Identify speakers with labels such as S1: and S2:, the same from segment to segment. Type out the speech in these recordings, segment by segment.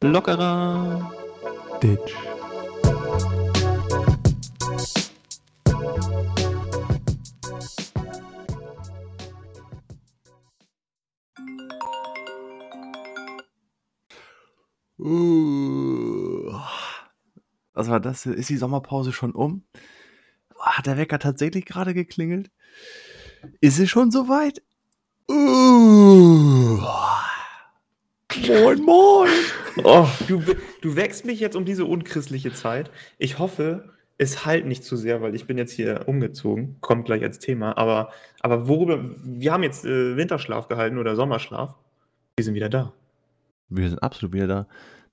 S1: Lockerer Ditch. Uh, was war das? Ist die Sommerpause schon um? Hat der Wecker tatsächlich gerade geklingelt? Ist es schon soweit? Uh, moin, moin.
S2: Oh, du, du wächst mich jetzt um diese unchristliche Zeit. Ich hoffe, es halt nicht zu sehr, weil ich bin jetzt hier umgezogen. Kommt gleich als Thema. Aber, aber worüber. Wir haben jetzt äh, Winterschlaf gehalten oder Sommerschlaf. Wir sind wieder da.
S1: Wir sind absolut wieder da.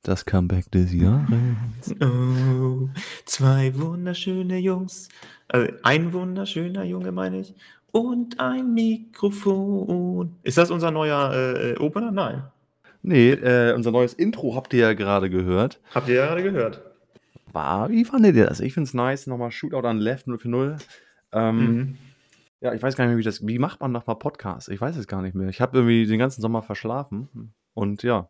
S1: Das Comeback des Jahres.
S2: Oh, zwei wunderschöne Jungs. Also ein wunderschöner Junge, meine ich. Und ein Mikrofon. Ist das unser neuer äh, Opener? Nein.
S1: Nee, äh, unser neues Intro habt ihr ja gerade gehört.
S2: Habt ihr ja gerade gehört.
S1: War, wie fandet ihr das? Ich find's nice. Nochmal Shootout an Left 0 für 0. Ähm,
S2: Mhm.
S1: Ja, ich weiß gar nicht mehr, wie das. Wie macht man nochmal Podcast? Ich weiß es gar nicht mehr. Ich habe irgendwie den ganzen Sommer verschlafen. Und ja.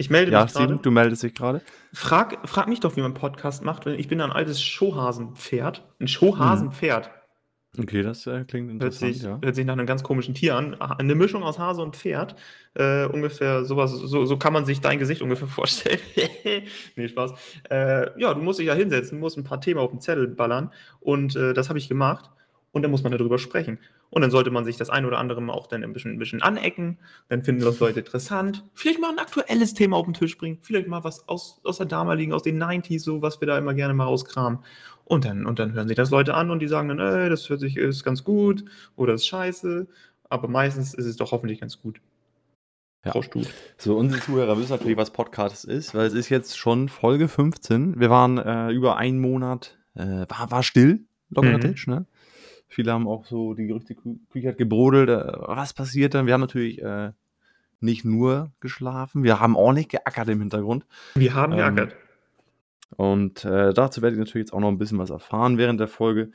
S2: Ich melde
S1: Ja,
S2: mich gerade.
S1: Du meldest dich gerade.
S2: Frag, frag mich doch, wie man Podcast macht. weil Ich bin ein altes Showhasenpferd. Ein Showhasenpferd.
S1: Okay, das äh, klingt
S2: Hört
S1: interessant,
S2: sich,
S1: ja.
S2: hört sich nach einem ganz komischen Tier an. Ah, Eine Mischung aus Hase und Pferd. Äh, ungefähr sowas, so, so kann man sich dein Gesicht ungefähr vorstellen. nee, Spaß. Äh, ja, du musst dich ja hinsetzen, musst ein paar Themen auf den Zettel ballern. Und äh, das habe ich gemacht. Und dann muss man darüber sprechen. Und dann sollte man sich das ein oder andere mal auch dann ein bisschen, ein bisschen anecken. Dann finden das Leute interessant. Vielleicht mal ein aktuelles Thema auf den Tisch bringen. Vielleicht mal was aus, aus der damaligen, aus den 90s, so was wir da immer gerne mal rauskramen. Und dann, und dann hören sich das Leute an und die sagen dann, ey, das hört sich ist ganz gut oder ist scheiße. Aber meistens ist es doch hoffentlich ganz gut.
S1: Ja.
S2: Stut.
S1: So, unsere Zuhörer wissen natürlich, was Podcast ist, weil es ist jetzt schon Folge 15. Wir waren äh, über einen Monat, äh, war, war still, lockerer
S2: Mhm.
S1: Tisch, ne? Viele haben auch so, die Gerüchteküche hat gebrodelt. Äh, was passiert dann? Wir haben natürlich äh, nicht nur geschlafen, wir haben ordentlich geackert im Hintergrund.
S2: Wir haben
S1: Ähm,
S2: geackert.
S1: Und äh, dazu werde ich natürlich jetzt auch noch ein bisschen was erfahren während der Folge.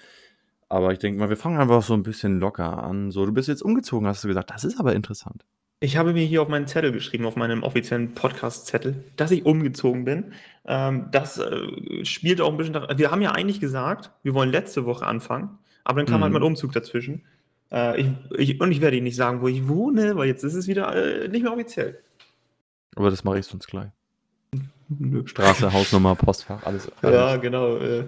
S1: Aber ich denke mal, wir fangen einfach so ein bisschen locker an. So, du bist jetzt umgezogen, hast du gesagt. Das ist aber interessant.
S2: Ich habe mir hier auf meinen Zettel geschrieben, auf meinem offiziellen Podcast-Zettel, dass ich umgezogen bin. Ähm, das äh, spielt auch ein bisschen. Wir haben ja eigentlich gesagt, wir wollen letzte Woche anfangen, aber dann kam
S1: Mhm.
S2: halt mein Umzug dazwischen. Äh, ich, ich, und ich werde Ihnen nicht sagen, wo ich wohne, weil jetzt ist es wieder äh, nicht mehr offiziell.
S1: Aber das mache ich sonst gleich. Straße, Hausnummer, Postfach, alles.
S2: Ja, genau. Äh,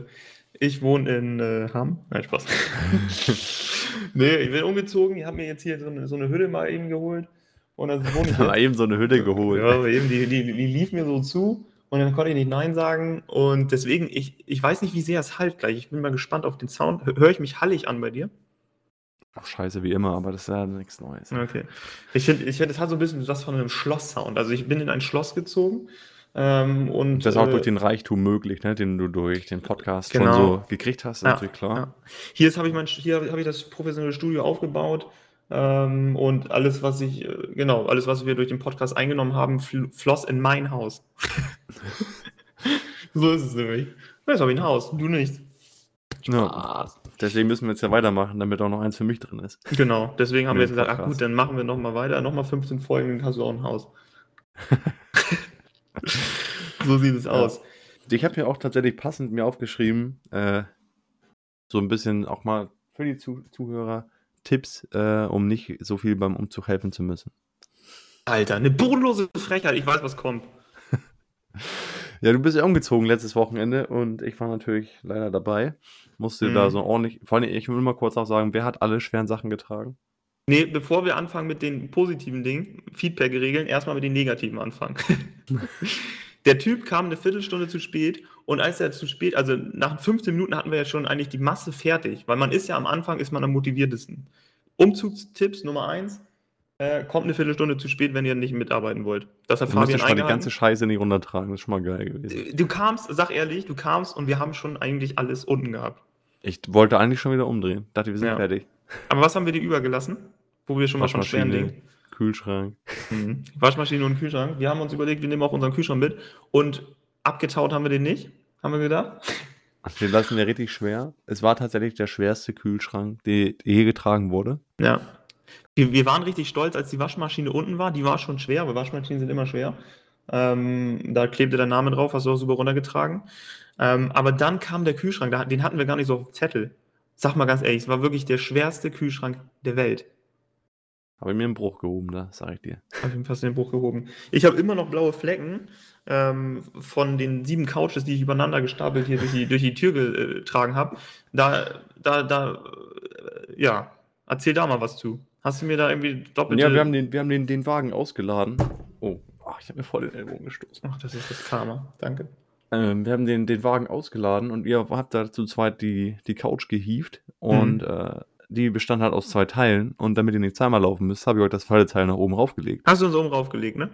S2: ich wohne in äh, Hamm. Nein, Spaß. nee, ich bin umgezogen. Ich habe mir jetzt hier so eine, so eine Hütte mal eben geholt. Und dann wohne ich
S1: Mal eben so eine Hütte geholt.
S2: Ja, eben, die, die, die lief mir so zu und dann konnte ich nicht Nein sagen. Und deswegen, ich, ich weiß nicht, wie sehr es halt gleich. Ich bin mal gespannt auf den Sound. Hör höre ich mich hallig an bei dir?
S1: Ach, scheiße, wie immer, aber das ist ja nichts Neues.
S2: Okay. Ich finde, ich find, es hat so ein bisschen was von einem Schloss-Sound. Also ich bin in ein Schloss gezogen. Ähm, und,
S1: Das ist auch
S2: äh,
S1: durch den Reichtum möglich, ne, den du durch den Podcast
S2: Genau.
S1: schon so gekriegt hast,
S2: Ja,
S1: natürlich klar.
S2: Ja. Hier habe ich, mein- hier habe ich das professionelle Studio aufgebaut. Ähm, und alles, was ich, äh, genau, alles, was wir durch den Podcast eingenommen haben, fl floss in mein Haus. so ist es nämlich. Jetzt habe ich ein Haus, du nicht.
S1: Ja, deswegen müssen wir jetzt ja weitermachen, damit auch noch eins für mich drin ist.
S2: Genau, deswegen haben wir jetzt gesagt, ach gut, dann machen wir nochmal weiter, nochmal 15 Folgen, dann hast du auch ein Haus. so sieht es
S1: Ja.
S2: aus.
S1: Ich habe mir auch tatsächlich passend mir aufgeschrieben, äh, so ein bisschen auch mal für die Zu Zuhörer Tipps, äh, um nicht so viel beim Umzug helfen zu müssen.
S2: Alter, eine bodenlose Frechheit, ich weiß, was kommt.
S1: Ja, du bist ja umgezogen letztes Wochenende und ich war natürlich leider dabei. Musste
S2: Mhm.
S1: da so ordentlich, vor allem, ich will mal kurz auch sagen, wer hat alle schweren Sachen getragen?
S2: Nee, bevor wir anfangen mit den positiven Dingen, Feedback-Regeln, erstmal mit den negativen anfangen. Der Typ kam eine Viertelstunde zu spät und als er zu spät, also nach 15 Minuten hatten wir ja schon eigentlich die Masse fertig, weil man ist ja am Anfang, ist man am motiviertesten. Umzugstipps Nummer eins, äh, kommt eine Viertelstunde zu spät, wenn ihr nicht mitarbeiten wollt. Das hat
S1: Du
S2: Fabian
S1: schon mal die ganze Scheiße nicht runtertragen, das ist schon mal geil gewesen.
S2: Du kamst, sag ehrlich, du kamst und wir haben schon eigentlich alles unten gehabt.
S1: Ich wollte eigentlich schon wieder umdrehen. Dachte, wir sind
S2: Ja.
S1: fertig.
S2: Aber was haben wir dir übergelassen? Wo wir schon mal von schweren
S1: Waschmaschine,
S2: Dingen.
S1: Kühlschrank.
S2: Mhm. Waschmaschine und Kühlschrank. Wir haben uns überlegt, wir nehmen auch unseren Kühlschrank mit. Und abgetaut haben wir den nicht, haben wir gedacht.
S1: Den lassen wir richtig schwer. Es war tatsächlich der schwerste Kühlschrank, der je getragen wurde.
S2: Ja. Wir, wir waren richtig stolz, als die Waschmaschine unten war. Die war schon schwer, aber Waschmaschinen sind immer schwer. Ähm, da klebte der Name drauf, hast du auch super runtergetragen. Ähm, aber dann kam der Kühlschrank, den hatten wir gar nicht so auf dem Zettel. Sag mal ganz ehrlich, es war wirklich der schwerste Kühlschrank der Welt.
S1: Habe ich mir einen Bruch gehoben, da sag ich dir.
S2: Habe ich mir fast den Bruch gehoben. Ich habe immer noch blaue Flecken ähm, von den sieben Couches, die ich übereinander gestapelt hier durch die, durch die Tür getragen habe. Da, da, da, äh, ja, erzähl da mal was zu. Hast du mir da irgendwie doppelte...
S1: Ja, wir haben den, wir haben den, den Wagen ausgeladen. Oh, ach, ich habe mir voll den Ellbogen gestoßen.
S2: Ach, das ist das Karma. Danke.
S1: Ähm, wir haben den, den Wagen ausgeladen und ihr habt da zu zweit die, die Couch gehievt und
S2: Mhm.
S1: äh, die bestand halt aus zwei Teilen und damit ihr nicht zweimal laufen müsst, habe ich euch das zweite Teil nach oben raufgelegt.
S2: Hast du uns oben raufgelegt, ne?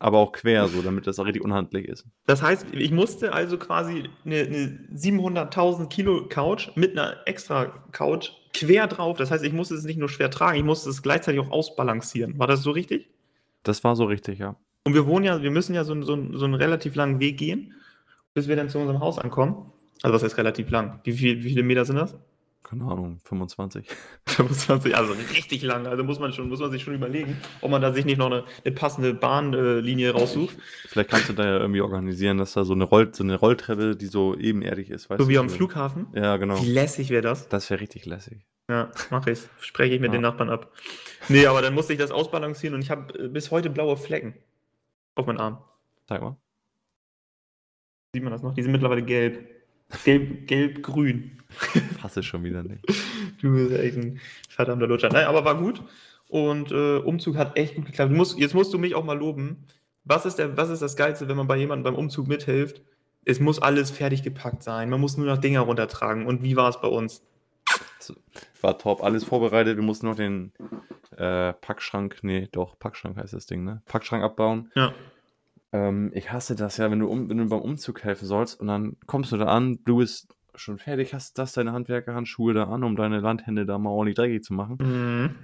S1: Aber auch quer so, damit das auch richtig unhandlich ist.
S2: Das heißt, ich musste also quasi eine, eine 700.000 Kilo Couch mit einer extra Couch quer drauf. Das heißt, ich musste es nicht nur schwer tragen, ich musste es gleichzeitig auch ausbalancieren. War das so richtig?
S1: Das war so richtig, ja.
S2: Und wir wohnen ja, wir müssen ja so, so, so einen relativ langen Weg gehen, bis wir dann zu unserem Haus ankommen. Also was heißt relativ lang? Wie, viel, wie viele Meter sind das?
S1: Keine Ahnung, 25.
S2: 25, also richtig lang. Also muss man, schon, muss man sich schon überlegen, ob man da sich nicht noch eine, eine passende Bahnlinie raussucht.
S1: Vielleicht kannst du da ja irgendwie organisieren, dass da so eine, Roll, so eine Rolltreppe, die so ebenerdig ist, weißt
S2: So wie am Flughafen.
S1: Ja, genau.
S2: Wie lässig wäre das?
S1: Das wäre richtig lässig.
S2: Ja, mache ich. Spreche ich mit
S1: Ja.
S2: den Nachbarn ab. Nee, aber dann musste ich das ausbalancieren und ich habe äh, bis heute blaue Flecken auf meinen Arm.
S1: Sag mal.
S2: Sieht man das noch? Die sind mittlerweile gelb. Gelb, gelb-grün.
S1: Hasse schon wieder nicht.
S2: Du bist echt ein verdammter Lutscher. Nein, aber war gut. Und äh, Umzug hat echt gut geklappt. Musst, jetzt musst du mich auch mal loben. Was ist, der, was ist das Geilste, wenn man bei jemandem beim Umzug mithilft? Es muss alles fertig gepackt sein. Man muss nur noch Dinger runtertragen. Und wie war es bei uns?
S1: War top, alles vorbereitet. Wir mussten noch den äh, Packschrank, nee, doch, Packschrank heißt das Ding, ne? Packschrank abbauen.
S2: Ja.
S1: Ähm, ich hasse das ja, wenn du, um, wenn du beim Umzug helfen sollst und dann kommst du da an, du bist schon fertig, hast das deine Handwerkerhandschuhe da an, um deine Landhände da mal ordentlich dreckig zu machen.
S2: Mhm.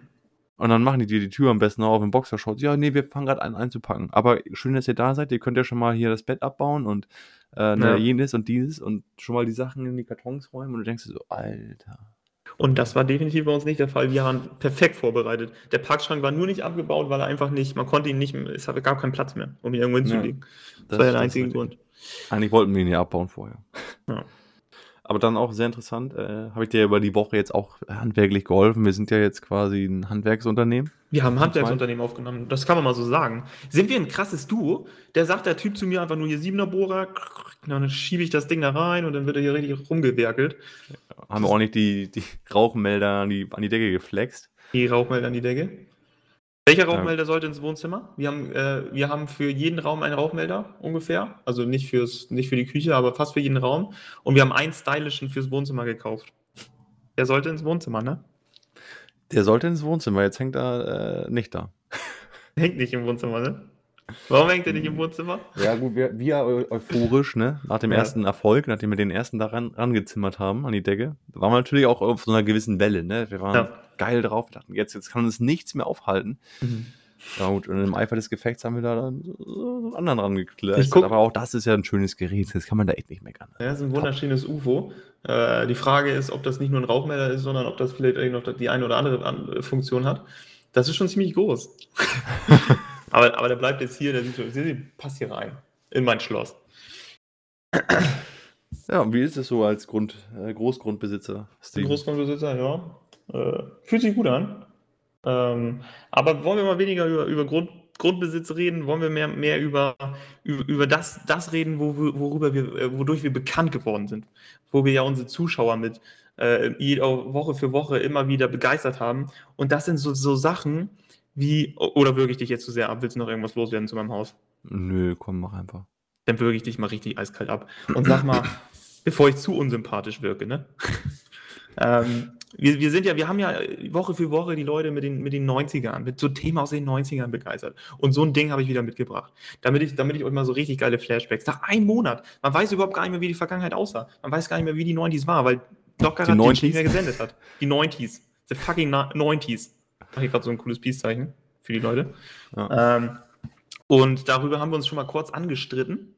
S1: Und dann machen die dir die Tür am besten auf im Boxershorts. Ja, nee, wir fangen gerade an einzupacken. Aber schön, dass ihr da seid. Ihr könnt ja schon mal hier das Bett abbauen und äh, ne,
S2: Ja.
S1: jenes und dieses und schon mal die Sachen in die Kartons räumen. Und du denkst dir so, Alter.
S2: Und das war definitiv bei uns nicht der Fall. Wir waren perfekt vorbereitet. Der Parkschrank war nur nicht abgebaut, weil er einfach nicht, man konnte ihn nicht, es gab keinen Platz mehr, um ihn irgendwo hinzulegen. Das, war der
S1: das
S2: einzige. Grund.
S1: Eigentlich wollten wir ihn ja abbauen vorher.
S2: Ja.
S1: Aber dann auch sehr interessant, äh, habe ich dir über die Woche jetzt auch handwerklich geholfen. Wir sind ja jetzt quasi ein Handwerksunternehmen.
S2: Wir haben ein Handwerksunternehmen aufgenommen, das kann man mal so sagen. Sind wir ein krasses Duo? Der sagt der Typ zu mir einfach nur hier siebener Bohrer, dann schiebe ich das Ding da rein und dann wird er hier richtig rumgewerkelt.
S1: Haben wir ordentlich die, die Rauchmelder an die, an die Decke geflext.
S2: Die Rauchmelder an die Decke. Welcher Rauchmelder sollte ins Wohnzimmer? Wir haben, äh, wir haben für jeden Raum einen Rauchmelder ungefähr. Also nicht, fürs, nicht für die Küche, aber fast für jeden Raum. Und wir haben einen stylischen fürs Wohnzimmer gekauft. Der sollte ins Wohnzimmer, ne?
S1: Der sollte ins Wohnzimmer, jetzt hängt er äh, nicht da.
S2: Hängt nicht im Wohnzimmer, ne? Warum hängt er nicht im Wohnzimmer?
S1: Ja, gut, wir, wir eu- euphorisch, ne? Nach dem
S2: Ja.
S1: ersten Erfolg, nachdem wir den ersten da ran, rangezimmert haben an die Decke, waren wir natürlich auch auf so einer gewissen Welle, ne? Wir waren
S2: Ja.
S1: geil drauf, wir dachten, jetzt, jetzt kann uns nichts mehr aufhalten. Ja, gut, und im Eifer des Gefechts haben wir da dann so einen anderen
S2: guck-
S1: Aber auch das ist ja ein schönes Gerät, das kann man da echt nicht meckern.
S2: Ja, das ist ein wunderschönes UFO. Äh, die Frage ist, ob das nicht nur ein Rauchmelder ist, sondern ob das vielleicht noch die eine oder andere An- Funktion hat. Das ist schon ziemlich groß. aber, aber der bleibt jetzt hier, der sieht, so- der passt hier rein. In mein Schloss.
S1: Ja, und wie ist es so als Grund, äh, Großgrundbesitzer? Steven?
S2: Großgrundbesitzer, ja. Äh, fühlt sich gut an. Ähm, aber wollen wir mal weniger über, über Grund, Grundbesitz reden? Wollen wir mehr, mehr über, über, über das, das reden, wo, worüber wir, äh, wodurch wir bekannt geworden sind? Wo wir ja unsere Zuschauer mit äh, Woche für Woche immer wieder begeistert haben. Und das sind so, so Sachen wie, oder würge ich dich jetzt zu sehr ab? Willst du noch irgendwas loswerden zu meinem Haus?
S1: Nö, komm, mach einfach.
S2: Dann würge ich dich mal richtig eiskalt ab. Und sag mal, bevor ich zu unsympathisch wirke, ne? ähm, wir, wir sind ja, wir haben ja Woche für Woche die Leute mit den, mit den 90ern, mit so Themen aus den 90ern begeistert. Und so ein Ding habe ich wieder mitgebracht. Damit ich, damit ich euch mal so richtig geile Flashbacks. Nach einem Monat. Man weiß überhaupt gar nicht mehr, wie die Vergangenheit aussah. Man weiß gar nicht mehr, wie die 90s war, weil Doc
S1: Die
S2: Garantiert
S1: 90s?
S2: nicht mehr gesendet hat. Die 90s. The fucking na- 90s. Mach ich gerade so ein cooles Peace-Zeichen für die Leute.
S1: Ja.
S2: Ähm, und darüber haben wir uns schon mal kurz angestritten.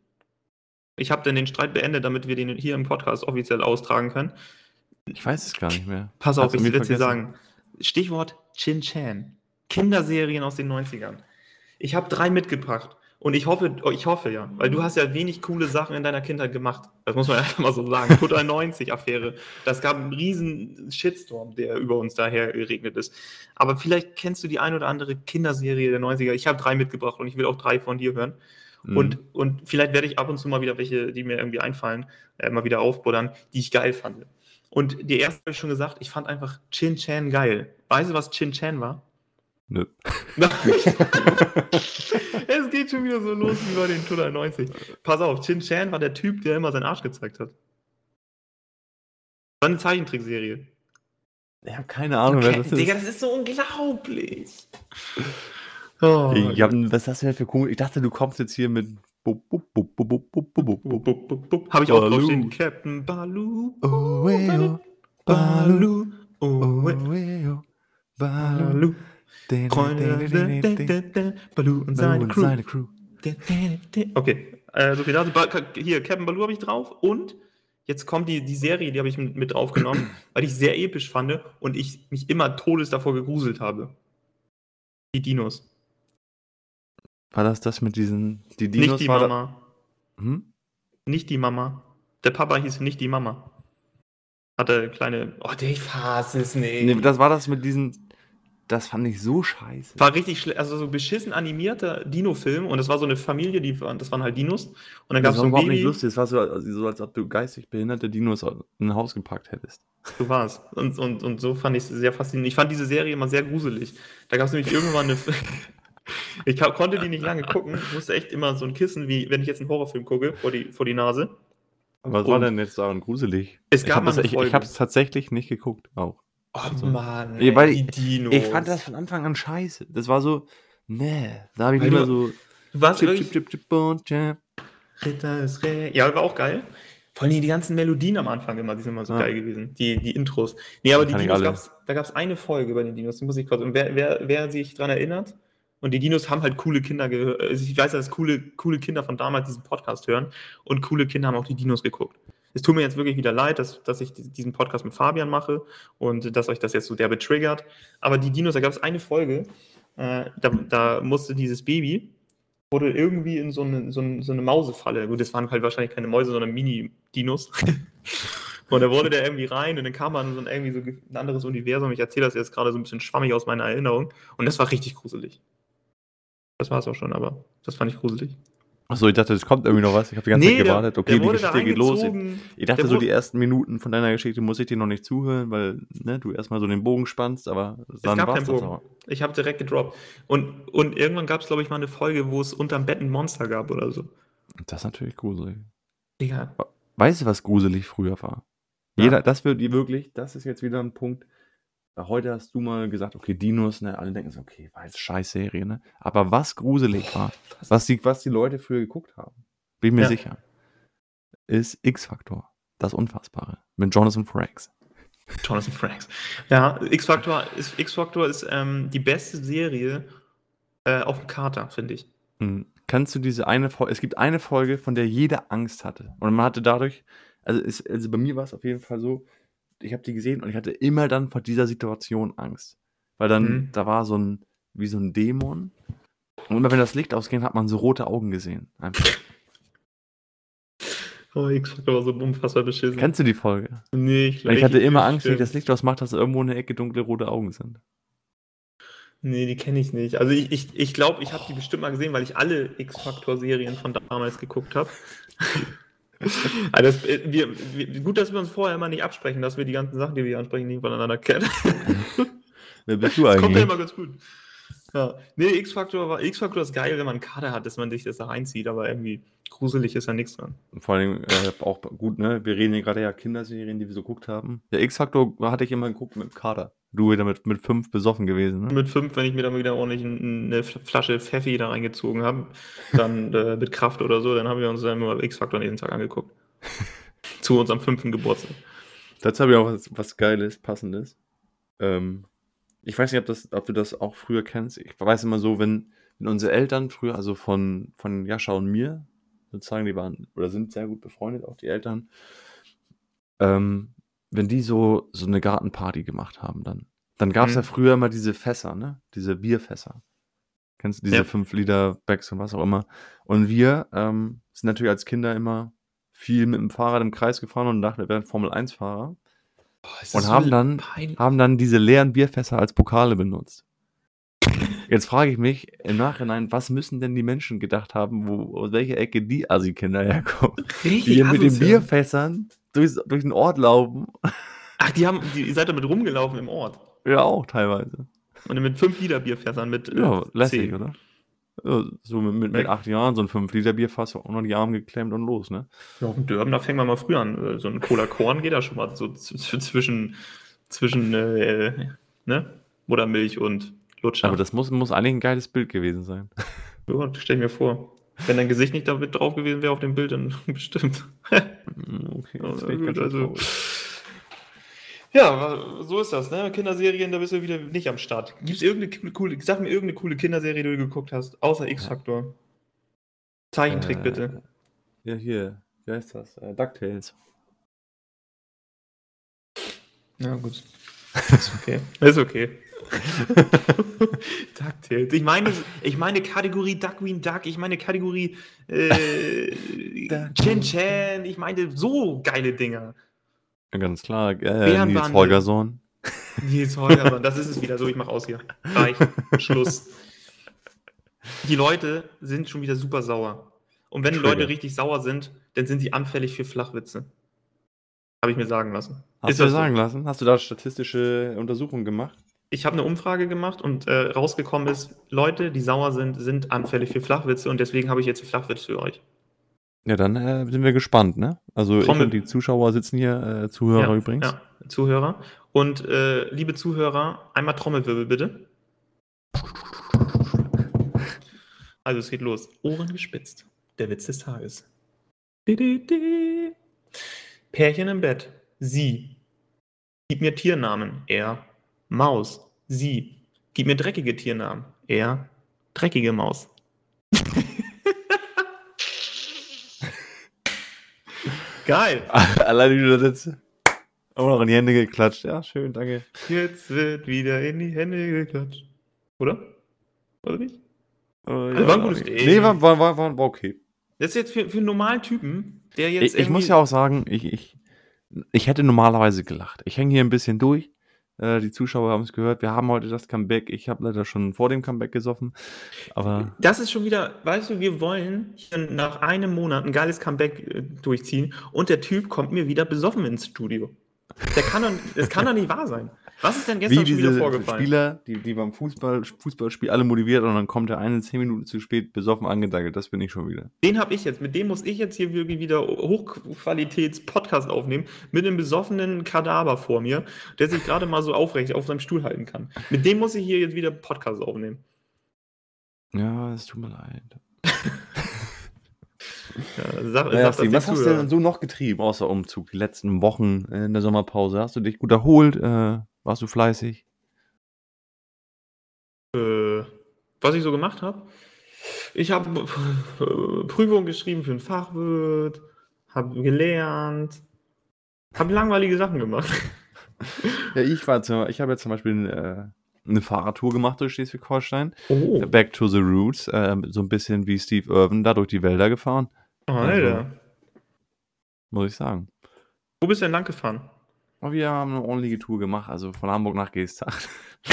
S2: Ich habe dann den Streit beendet, damit wir den hier im Podcast offiziell austragen können.
S1: Ich weiß es gar nicht mehr.
S2: Pass auf, ich will dir
S1: vergessen?
S2: sagen. Stichwort Chin Chan. Kinderserien aus den 90ern. Ich habe drei mitgebracht. Und ich hoffe, oh, ich hoffe ja, weil du hast ja wenig coole Sachen in deiner Kindheit gemacht. Das muss man einfach mal so sagen. Total 90-Affäre. Das gab einen riesen Shitstorm, der über uns daher geregnet ist. Aber vielleicht kennst du die ein oder andere Kinderserie der 90er. Ich habe drei mitgebracht und ich will auch drei von dir hören.
S1: Mhm.
S2: Und, und vielleicht werde ich ab und zu mal wieder welche, die mir irgendwie einfallen, äh, mal wieder aufbuddern, die ich geil fand. Und die erste habe ich schon gesagt, ich fand einfach Chin Chan geil. Weißt du, was Chin Chan war?
S1: Nö.
S2: geht schon wieder so los wie bei den Tuller 90. Pass auf, Chin Chan war der Typ, der immer seinen Arsch gezeigt hat. War eine Zeichentrickserie.
S1: Ich habe keine Ahnung, wer das
S2: Digga,
S1: ist.
S2: das ist so unglaublich. Oh,
S1: Ich hab, was hast du denn für komisch? Ich dachte, du kommst jetzt hier mit.
S2: Habe ich auch draufstehen. Captain Baloo.
S1: Oh, oh, Baloo.
S2: Oh,
S1: Oh, oh, Baloo.
S2: Baloo. Baloo und seine Crew.
S1: seine Crew.
S2: Okay, äh, so viel dazu. Hier, Captain Baloo habe ich drauf und jetzt kommt die, die Serie, die habe ich mit mit draufgenommen, weil ich sehr episch fand und ich mich immer todes davor gegruselt habe. Die Dinos.
S1: War das das mit diesen. Die Dinos
S2: nicht die
S1: war da-
S2: Mama.
S1: Hm?
S2: Nicht die Mama. Der Papa hieß nicht die Mama. Hatte kleine. Oh, ich fasse es nicht.
S1: Nee, das war das mit diesen. Das fand ich so scheiße.
S2: war richtig schlecht, also so beschissen animierter Dino-Film und das war so eine Familie, die waren, das waren halt Dinos. Und dann gab
S1: Das
S2: es
S1: war
S2: so ein
S1: überhaupt nicht
S2: Baby.
S1: lustig. Es war so, also so, als ob du geistig behinderte Dinos in ein Haus gepackt hättest.
S2: So war es. Und, und, und so fand ich es sehr faszinierend. Ich fand diese Serie immer sehr gruselig. Da gab es nämlich irgendwann eine. ich konnte die nicht lange gucken. Ich musste echt immer so ein Kissen, wie wenn ich jetzt einen Horrorfilm gucke, vor die, vor die Nase.
S1: Was war
S2: Und-
S1: denn jetzt daran gruselig?
S2: Es
S1: Ich
S2: gab
S1: habe es ich, ich hab's tatsächlich nicht geguckt. Auch.
S2: Oh Mann,
S1: Ja, weil
S2: die Dinos.
S1: Ich fand das von Anfang an scheiße. Das war so. Nee. Da habe ich
S2: Weil
S1: lieber
S2: du-
S1: so.
S2: Du warst
S1: Chip,
S2: wirklich,
S1: chip, chip, chip.
S2: Ritter ist Rä. Ja, war auch geil. Vor allem die ganzen Melodien am Anfang immer, die sind immer so
S1: Ja.
S2: geil gewesen. Die, die Intros. Nee, aber die
S1: Kann ich
S2: Dinos gab's, da gab es eine Folge bei den Dinos, die muss ich kurz. Und wer, wer, wer sich dran erinnert, und die Dinos haben halt coole Kinder gehört. Also ich weiß, dass coole, coole Kinder von damals diesen Podcast hören und coole Kinder haben auch die Dinos geguckt. Es tut mir jetzt wirklich wieder leid, dass, dass ich diesen Podcast mit Fabian mache und dass euch das jetzt so derbe triggert. Aber die Dinos, da gab es eine Folge, äh, da, da musste dieses Baby, wurde irgendwie in so eine, so eine, so eine Mausefalle. Gut, das waren halt wahrscheinlich keine Mäuse, sondern Mini-Dinos. und da wurde der irgendwie rein und dann kam man in so ein, irgendwie so ein anderes Universum. Ich erzähle das jetzt gerade so ein bisschen schwammig aus meiner Erinnerung. Und das war richtig gruselig. Das war es auch schon, aber das fand ich gruselig.
S1: Achso, ich dachte, es kommt irgendwie noch was. Ich habe die ganze Zeit
S2: der-
S1: gewartet. Okay, die Geschichte geht los. Ich, ich dachte
S2: Der
S1: so, die ersten Minuten von deiner Geschichte muss ich dir noch nicht zuhören, weil ne, du erstmal so den Bogen spannst, aber dann
S2: gab
S1: war's
S2: keinen Bogen. Ich habe direkt gedroppt. Und, und irgendwann gab es, glaube ich, mal eine Folge, wo es unterm Bett ein Monster gab oder so.
S1: Das ist natürlich gruselig.
S2: Digga.
S1: Weißt du, was gruselig früher war?
S2: Ja.
S1: Jeder, das wird die wirklich, das ist jetzt wieder ein Punkt. Weil Heute hast du mal gesagt, okay, Dinos, ne, alle denken so, okay, war jetzt Scheißserie, ne? Aber was gruselig war, was die, was die Leute früher geguckt haben, bin mir
S2: Ja.
S1: sicher, ist X-Faktor. Das Unfassbare. Mit Jonathan Frakes.
S2: Jonathan Franks. Ja, X-Factor ist, X-Factor ist ähm, die beste Serie äh, auf dem Kater, finde ich.
S1: Mhm. Kannst du diese eine Folge, es gibt eine Folge, von der jeder Angst hatte. Und man hatte dadurch, also, ist, also bei mir war es auf jeden Fall so, ich habe die gesehen und ich hatte immer dann vor dieser Situation Angst. Weil dann,
S2: Mhm.
S1: da war so ein, wie so ein Dämon. Und immer wenn das Licht ausging, hat man so rote Augen gesehen. Einfach.
S2: Oh, X-Factor war so unfassbar beschissen.
S1: Kennst du die Folge?
S2: nee, ich,
S1: Ich hatte immer Angst, wenn ich das Licht ausmache, dass irgendwo in der Ecke dunkle rote Augen sind.
S2: Nee, die kenne ich nicht. Also ich glaube, ich, ich, glaub, ich habe die bestimmt mal gesehen, weil ich alle X-Factor-Serien von damals geguckt habe. also das, äh, wir, wir, gut, dass wir uns vorher immer nicht absprechen, dass wir die ganzen Sachen, die wir hier ansprechen, nicht voneinander kennen.
S1: Wer bist du
S2: Das kommt ja
S1: eigentlich?
S2: immer ganz gut. Ja. Nee, X-Factor war X-Factor ist geil, wenn man einen Kader hat, dass man sich das da reinzieht, aber irgendwie gruselig ist da nichts dran.
S1: Vor allem äh, auch gut, ne? Wir reden hier gerade ja Kinderserien, die wir so geguckt haben. Der X-Faktor hatte ich immer geguckt mit dem Kader. Du wieder mit, mit fünf besoffen gewesen, ne?
S2: Mit fünf, wenn ich mir dann wieder ordentlich ein- eine Flasche Pfeffi da reingezogen habe, dann äh, mit Kraft oder so, dann haben wir uns dann immer X-Factor jeden Tag angeguckt. Zu unserem fünften Geburtstag.
S1: Dazu habe ich auch was, was Geiles, Passendes. Ähm, ich weiß nicht, ob, das, ob du das auch früher kennst. Ich weiß immer so, wenn, wenn unsere Eltern früher, also von, von Jascha und mir, sozusagen, die waren oder sind sehr gut befreundet, auch die Eltern. Ähm, wenn die so, so eine Gartenparty gemacht haben, dann, dann gab es ja
S2: Mhm.
S1: früher immer diese Fässer, ne? Diese Bierfässer. Kennst du diese
S2: Ja.
S1: 5 Liter Bags und was auch immer? Und wir ähm, sind natürlich als Kinder immer viel mit dem Fahrrad im Kreis gefahren und dachten, wir wären Formel-1-Fahrer.
S2: Boah, ist
S1: Und haben dann,
S2: peinlich.
S1: haben dann diese leeren Bierfässer als Pokale benutzt. Jetzt frage ich mich im Nachhinein, was müssen denn die Menschen gedacht haben, wo, aus welcher Ecke die Assi-Kinder herkommen? Die
S2: Richtig
S1: hier mit den. Bierfässern durchs, durch den Ort laufen.
S2: Ach, die haben, die, ihr seid damit rumgelaufen im Ort.
S1: Ja, auch teilweise.
S2: Und mit 5 Liter Bierfässern mit äh,
S1: Ja, lässig,
S2: 10.
S1: oder? Ja, so mit, mit, mit acht Jahren so ein 5-Liter-Bierfass unter die Arme geklemmt und los, ne?
S2: Ja, auf dem Dörben, da fängt man mal früher an. Äh, So ein Cola Korn geht da schon mal so zwischen, zwischen äh, ne? Muttermilch und Lutscher.
S1: Aber das muss, muss eigentlich ein geiles Bild gewesen sein.
S2: ja, stell ich mir vor. Wenn dein Gesicht nicht damit drauf gewesen wäre auf dem Bild, dann bestimmt.
S1: Mm, Okay,
S2: Ja,
S1: das ich
S2: gut, also-. Ja, so ist das, ne? Kinderserien, da bist du wieder nicht am Start. Gibt's irgendeine coole, sag mir irgendeine coole Kinderserie, die du geguckt hast, außer X-Faktor. Zeichentrick
S1: Äh,
S2: bitte.
S1: Ja, hier. Wie heißt das? Äh, DuckTales.
S2: Ja, gut. Ist okay. Ist okay. DuckTales. Ich meine, ich meine Kategorie Duckwing Duck, ich meine Kategorie äh, Chin Chan, ich meine so geile Dinger.
S1: Ja, ganz klar. Äh. Nils Holgersson.
S2: Nils Holgersson, das ist es wieder so, ich mach aus hier. Reicht. Schluss. Die Leute sind schon wieder super sauer. Und wenn die. Leute richtig sauer sind, dann sind sie anfällig für Flachwitze. Habe ich mir sagen lassen.
S1: Hast
S2: Ist
S1: du dir
S2: das so?
S1: sagen lassen? Hast du da statistische Untersuchungen gemacht?
S2: Ich habe eine Umfrage gemacht und äh, rausgekommen ist, Leute, die sauer sind, sind anfällig für Flachwitze und deswegen habe ich jetzt einen Flachwitz für euch.
S1: Ja, dann äh, sind wir gespannt, ne? Also die Zuschauer sitzen hier, äh, Zuhörer
S2: ja,
S1: übrigens.
S2: Ja, Zuhörer. Und äh, liebe Zuhörer, einmal Trommelwirbel bitte. Also es geht los. Ohren gespitzt. Der Witz des Tages. Di-di-di. Pärchen im Bett. Sie. Gib mir Tiernamen. Er. Maus. Sie. Gib mir dreckige Tiernamen. Er. Dreckige Maus. Geil.
S1: Alleine wie du da sitzt. Auch noch in die Hände geklatscht. Ja, schön, danke.
S2: Jetzt wird wieder in die Hände geklatscht. Oder? Oder nicht?
S1: Äh,
S2: war ein gutes Ding.
S1: Nee, war, war, war, war okay.
S2: Das ist jetzt für, für einen normalen Typen, der jetzt.
S1: Ich, ich muss ja auch sagen, ich, ich, ich hätte normalerweise gelacht. Ich hänge hier ein bisschen durch. Äh, die Zuschauer haben es gehört. Wir haben heute das Comeback. Ich habe leider schon vor dem Comeback gesoffen. Aber
S2: Das ist schon wieder, weißt du, wir wollen hier nach einem Monat ein geiles Comeback äh, durchziehen und der Typ kommt mir wieder besoffen ins Studio. Der kann doch, das kann doch nicht wahr sein. Was ist denn
S1: wie
S2: gestern schon wieder vorgefallen?
S1: Spieler, die, die beim Fußball, Fußballspiel alle motiviert und dann kommt der eine zehn Minuten zu spät besoffen angedackelt. Das bin ich schon wieder.
S2: Den habe ich jetzt, mit dem muss ich jetzt hier wirklich wieder Hochqualitäts-Podcast aufnehmen, mit einem besoffenen Kadaver vor mir, der sich gerade mal so aufrecht auf seinem Stuhl halten kann. Mit dem muss ich hier jetzt wieder Podcast aufnehmen.
S1: Ja, es tut mir leid.
S2: Ja, sag,
S1: Naja,
S2: sag
S1: was hast du denn so noch getrieben, außer Umzug, die letzten Wochen in der Sommerpause? Hast du dich gut erholt? Äh, warst du fleißig?
S2: äh, was ich so gemacht habe. Ich habe äh, Prüfungen geschrieben für einen Fachwirt, habe gelernt, habe langweilige Sachen gemacht.
S1: Ja, ich war zum, ich habe jetzt zum Beispiel äh, eine Fahrradtour gemacht durch Schleswig-Holstein.
S2: Oh,
S1: Back to the Roots, äh, so ein bisschen wie Steve Irwin da durch die Wälder gefahren,
S2: Alter.
S1: muss ich sagen.
S2: Wo bist du denn lang gefahren?
S1: Aber wir haben eine ordentliche Tour gemacht, also von Hamburg nach Geesthacht.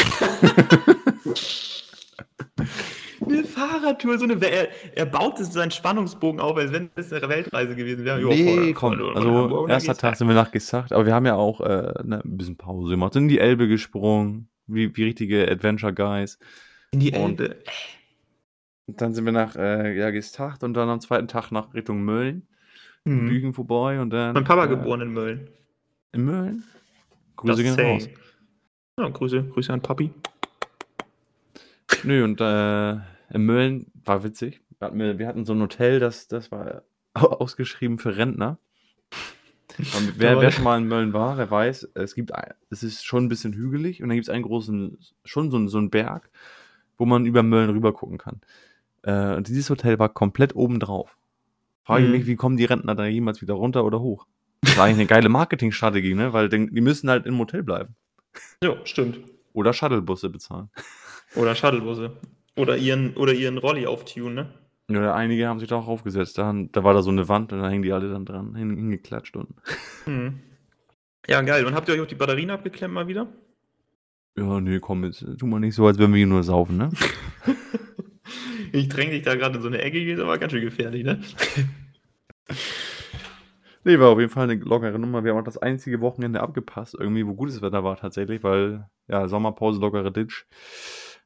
S2: Eine Fahrradtour, so eine er, er baut es seinen Spannungsbogen auf, als wenn es eine Weltreise gewesen wäre.
S1: Nee,
S2: voll-
S1: komm,
S2: voll-
S1: also
S2: Hamburg
S1: erster Tag sind wir nach Geesthacht, aber wir haben ja auch äh, ne, ein bisschen Pause gemacht, sind in die Elbe gesprungen, wie, wie richtige Adventure Guys.
S2: In die Elbe.
S1: Und dann sind wir nach äh, ja, Geesthacht und dann am zweiten Tag nach Richtung Mölln,
S2: Mhm.
S1: Lügen vorbei und dann.
S2: Mein Papa
S1: äh,
S2: geboren in Mölln.
S1: In Mölln? Grüße
S2: Just
S1: gehen raus.
S2: Ja, Grüße, Grüße an Papi.
S1: Nö, und äh, in Mölln war witzig. Wir hatten, wir hatten so ein Hotel, das, das war ausgeschrieben für Rentner. Und wer, wer schon mal in Mölln war, der weiß, es gibt es ist schon ein bisschen hügelig und dann gibt es einen großen, schon so, einen- so einen Berg, wo man über Mölln rüber gucken kann. Äh, und dieses Hotel war komplett oben drauf. Frage ich
S2: Mhm.
S1: mich, wie kommen die Rentner da jemals wieder runter oder hoch? Das war eigentlich eine geile Marketingstrategie, ne? Weil die müssen halt im Hotel bleiben.
S2: Ja, stimmt.
S1: Oder Shuttlebusse bezahlen.
S2: Oder Shuttlebusse. Oder ihren, oder ihren Rolli auftunen, ne?
S1: Oder einige haben sich da auch aufgesetzt. Da, da war da so eine Wand und da hängen die alle dann dran, hin, hingeklatscht. Und
S2: Mhm. Ja, geil. Und habt ihr euch auch die Batterien abgeklemmt mal wieder?
S1: ja, nee, komm, jetzt tu mal nicht so, als würden wir hier nur saufen, ne?
S2: Ich dränge dich da gerade in so eine Ecke, geht aber ganz schön gefährlich, ne?
S1: Nee, war auf jeden Fall eine lockere Nummer. Wir haben auch das einzige Wochenende abgepasst, irgendwie, wo gutes Wetter war tatsächlich, weil, ja, Sommerpause, lockere Ditch.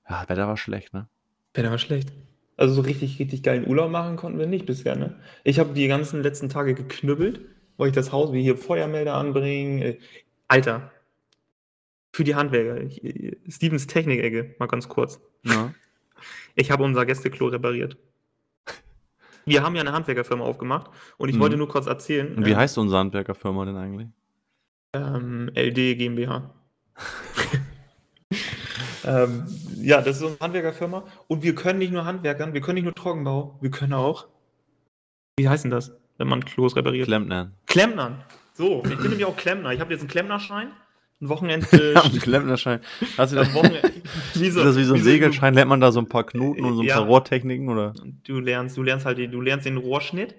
S1: Ja, Wetter war schlecht, ne?
S2: Wäre aber schlecht. Also so richtig, richtig geilen Urlaub machen konnten wir nicht bisher, ne? Ich habe die ganzen letzten Tage geknüppelt, weil ich das Haus wie hier Feuermelder anbringen. Äh, Alter, für die Handwerker. Ich, äh, Stevens Technik-Ecke, mal ganz kurz.
S1: Ja.
S2: Ich habe unser Gästeklo repariert. Wir haben ja eine Handwerkerfirma aufgemacht und ich
S1: Mhm.
S2: wollte nur kurz erzählen.
S1: Und wie
S2: ähm,
S1: heißt unsere Handwerkerfirma denn eigentlich?
S2: Ähm, LD GmbH. ähm, ja, das ist eine Handwerkerfirma. Und wir können nicht nur Handwerkern, wir können nicht nur Trockenbau, wir können auch. Wie heißt denn das, wenn man Klos repariert?
S1: Klempner.
S2: Klempnern. So, ich bin nämlich auch Klempner. Ich habe jetzt einen Klempnerschein. Ein Wochenende.
S1: Ja, ein Klempnerschein. Hast du das,
S2: Wochenende wie
S1: ist das wie so ein
S2: wie
S1: Segelschein? Lernt man da so ein paar Knoten und so ein
S2: Ja.
S1: paar Rohrtechniken? Oder?
S2: Du lernst, du lernst halt, den, du lernst den Rohrschnitt.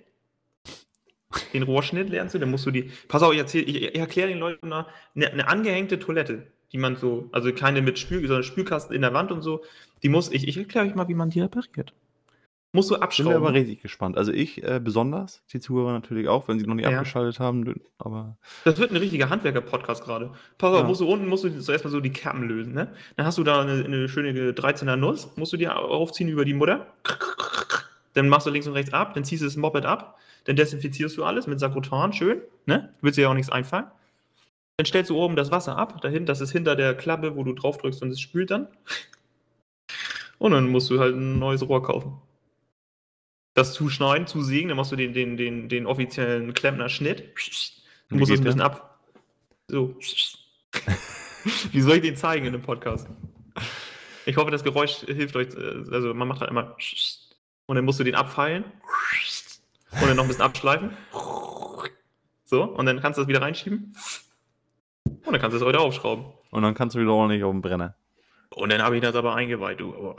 S2: Den Rohrschnitt lernst du, dann musst du die. Pass auf, ich, erzähl, ich, ich erkläre den Leuten mal eine, eine angehängte Toilette, die man so, also keine mit Spül, sondern Spülkasten in der Wand und so, die muss, ich, ich erkläre euch mal, wie man die repariert. Musst du
S1: Bin
S2: abschrauben.
S1: aber richtig gespannt. Also ich äh, besonders, die Zuhörer natürlich auch, wenn sie noch nicht
S2: Ja.
S1: abgeschaltet haben. Aber
S2: Das wird ein richtiger Handwerker-Podcast gerade. Pass auf,
S1: Ja.
S2: musst du unten musst du zuerst mal so die Kappen lösen, ne? Dann hast du da eine, eine schöne 13er Nuss, musst du dir aufziehen über die Mutter. Dann machst du links und rechts ab, dann ziehst du das Moped ab, dann desinfizierst du alles mit Sakrotan, schön, ne? Wird dir ja auch nichts einfallen. Dann stellst du oben das Wasser ab, dahin, das ist hinter der Klappe, wo du drauf drückst und es spült dann. Und dann musst du halt ein neues Rohr kaufen. Das zuschneiden, zusägen, dann machst du den, den, den, den offiziellen Klempner-Schnitt. Du musst es ein bisschen ab. So. Wie soll ich den zeigen in dem Podcast? Ich hoffe, das Geräusch hilft euch. äh, Also, man macht halt immer. Und dann musst du den abfeilen. Und dann noch ein bisschen abschleifen. So, und dann kannst du das wieder reinschieben. Und dann kannst du es heute aufschrauben.
S1: und dann kannst du wieder ordentlich auf den Brenner.
S2: Und dann habe ich das aber eingeweiht, du. Aber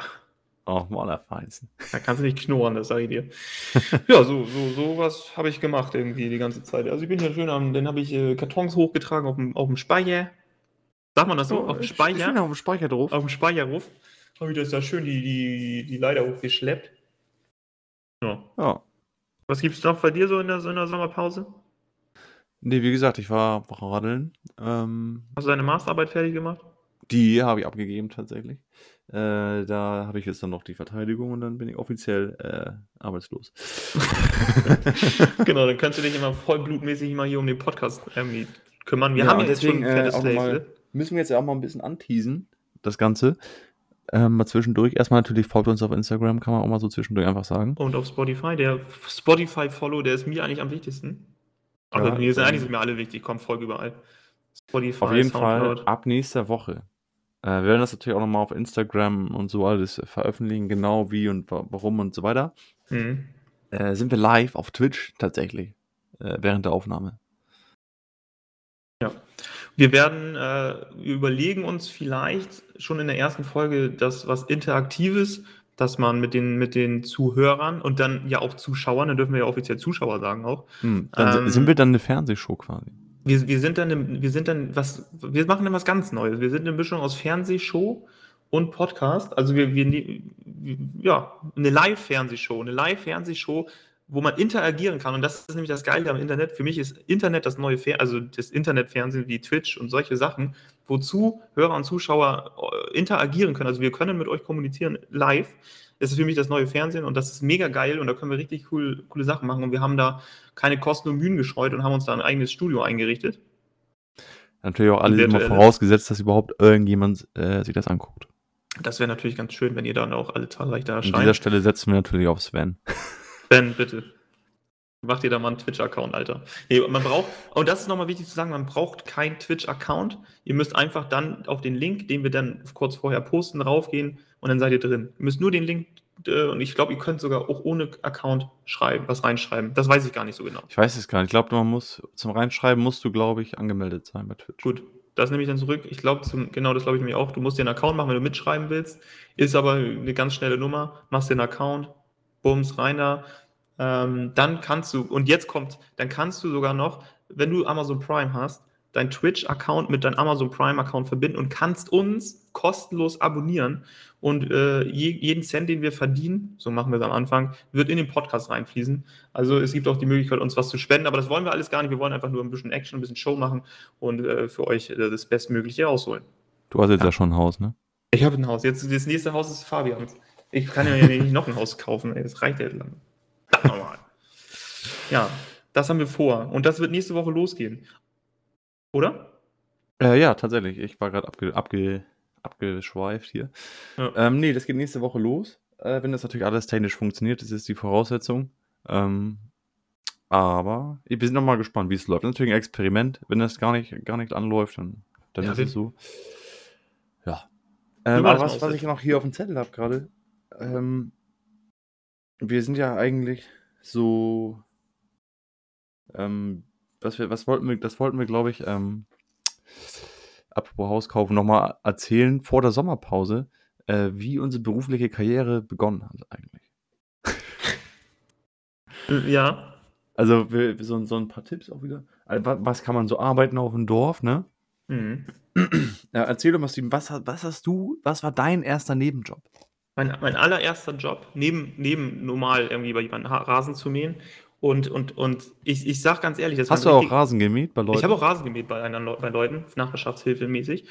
S1: Oh, Malerfeinsten.
S2: da kannst du nicht knurren, das sage ich dir. ja, so, so, so was habe ich gemacht irgendwie die ganze Zeit. Also ich bin ja schön am, dann habe ich äh, Kartons hochgetragen auf dem, auf dem Speicher. Sagt man das so? auf dem Speicher?
S1: Schön auf dem Speicher drauf.
S2: auf dem Speicherruf. Habe ich das da schön die, die, die Leiter hochgeschleppt. Ja.
S1: Ja.
S2: Was gibt's noch bei dir so in der, so in der Sommerpause?
S1: Nee, wie gesagt, ich war radeln. Ähm,
S2: Hast du deine Masterarbeit fertig gemacht?
S1: die habe ich abgegeben tatsächlich. Äh, da habe ich jetzt dann noch die Verteidigung und dann bin ich offiziell äh, arbeitslos.
S2: genau, dann kannst du dich immer vollblutmäßig mal hier um den Podcast irgendwie kümmern. Wir
S1: Ja,
S2: haben ja jetzt schon
S1: deswegen,
S2: ein
S1: äh,
S2: fettes Slave,
S1: mal-
S2: ne?
S1: Müssen wir jetzt ja auch mal ein bisschen anteasen, das Ganze. Ähm, mal zwischendurch. Erstmal natürlich folgt uns auf Instagram, kann man auch mal so zwischendurch einfach sagen.
S2: Und auf Spotify, der Spotify-Follow, der ist mir eigentlich am wichtigsten. Aber
S1: Ja,
S2: mir sind
S1: ähm,
S2: eigentlich sind mir alle wichtig, komm, folg überall. Spotify,
S1: Auf jeden
S2: Soundcloud.
S1: Fall ab nächster Woche. Äh, wir werden das natürlich auch nochmal auf Instagram und so alles veröffentlichen, genau wie und wa warum und so weiter.
S2: Mhm.
S1: Äh, sind wir live auf Twitch tatsächlich, äh, während der Aufnahme.
S2: Wir werden, äh, wir überlegen uns vielleicht schon in der ersten Folge das was Interaktives, dass man mit den, mit den Zuhörern und dann ja auch Zuschauern, dann dürfen wir ja offiziell Zuschauer sagen auch.
S1: Hm, dann
S2: Ähm,
S1: sind wir dann eine Fernsehshow quasi.
S2: Wir, wir sind dann, wir sind dann was, wir machen dann was ganz Neues. Wir sind eine Mischung aus Fernsehshow und Podcast. Also wir, wir, ne- ja, eine Live-Fernsehshow, eine Live-Fernsehshow, wo man interagieren kann. Und das ist nämlich das Geile am Internet. Für mich ist Internet das neue Fer also das Internetfernsehen wie Twitch und solche Sachen, wozu Hörer und Zuschauer äh, interagieren können. Also wir können mit euch kommunizieren live. Das ist für mich das neue Fernsehen und das ist mega geil und da können wir richtig cool, coole Sachen machen. Und wir haben da keine Kosten und Mühen gescheut und haben uns da ein eigenes Studio eingerichtet.
S1: Natürlich auch alles immer
S2: virtuelle-
S1: vorausgesetzt, dass überhaupt irgendjemand äh, sich das anguckt.
S2: Das wäre natürlich ganz schön, wenn ihr dann auch alle zahlreich da
S1: An dieser
S2: erscheint.
S1: Stelle setzen wir natürlich auf Sven.
S2: Ben, bitte. Macht ihr da mal einen Twitch-Account, Alter. Nee, man braucht, und das ist nochmal wichtig zu sagen, man braucht keinen Twitch-Account. Ihr müsst einfach dann auf den Link, den wir dann kurz vorher posten, raufgehen und dann seid ihr drin. Ihr müsst nur den Link äh, und ich glaube, ihr könnt sogar auch ohne Account schreiben, was reinschreiben. Das weiß ich gar nicht so genau.
S1: Ich weiß es gar nicht. Ich glaube, man muss zum Reinschreiben musst du, glaube ich, angemeldet sein bei Twitch.
S2: Gut, das nehme ich dann zurück. Ich glaube, genau das glaube ich nämlich auch. Du musst dir einen Account machen, wenn du mitschreiben willst. Ist aber eine ganz schnelle Nummer. Machst dir einen Account, bums, rein da. Ähm, dann kannst du, und jetzt kommt, dann kannst du sogar noch, wenn du Amazon Prime hast, dein Twitch-Account mit deinem Amazon Prime-Account verbinden und kannst uns kostenlos abonnieren. Und äh, je, jeden Cent, den wir verdienen, so machen wir es am Anfang, wird in den Podcast reinfließen. Also es gibt auch die Möglichkeit, uns was zu spenden, aber das wollen wir alles gar nicht. Wir wollen einfach nur ein bisschen Action, ein bisschen Show machen und äh, für euch äh, das Bestmögliche ausholen.
S1: Du hast jetzt ja, ja schon ein Haus, ne?
S2: Ich habe ein Haus. Jetzt das nächste Haus ist Fabians. Ich kann ja nicht noch ein Haus kaufen, ey. Das reicht ja lang. Normal. Ja, das haben wir vor. Und das wird nächste Woche losgehen. Oder?
S1: Äh, ja, tatsächlich. Ich war gerade abge, abge, abgeschweift hier. Ja. Ähm, nee, das geht nächste Woche los. Äh, wenn das natürlich alles technisch funktioniert, das ist die Voraussetzung. Ähm, aber wir sind nochmal gespannt, wie es läuft. Natürlich ein Experiment. Wenn das gar nicht, gar nicht anläuft, dann, dann ja, ist es so. Ja. Ähm, aber was, was ich noch hier auf dem Zettel habe gerade, ähm, wir sind ja eigentlich so ähm, was, wir, was wollten wir, das wollten wir, glaube ich, ähm, apropos Haus kaufen, nochmal erzählen vor der Sommerpause, äh, wie unsere berufliche Karriere begonnen hat eigentlich.
S2: Äh, ja.
S1: Also wir, so, so, ein paar Tipps auch wieder. Also, was kann man so arbeiten auf dem Dorf, ne? Mhm. Ja, erzähl doch mal, Steven, was, was hast du, was war dein erster Nebenjob?
S2: Mein, mein allererster Job, neben, neben normal irgendwie bei jemandem Rasen zu mähen und, und, und ich, ich sag ganz ehrlich,
S1: das Hast du auch Rasen gemäht bei Leuten?
S2: Ich habe auch Rasen gemäht bei, einer, bei Leuten, Nachbarschaftshilfe mäßig.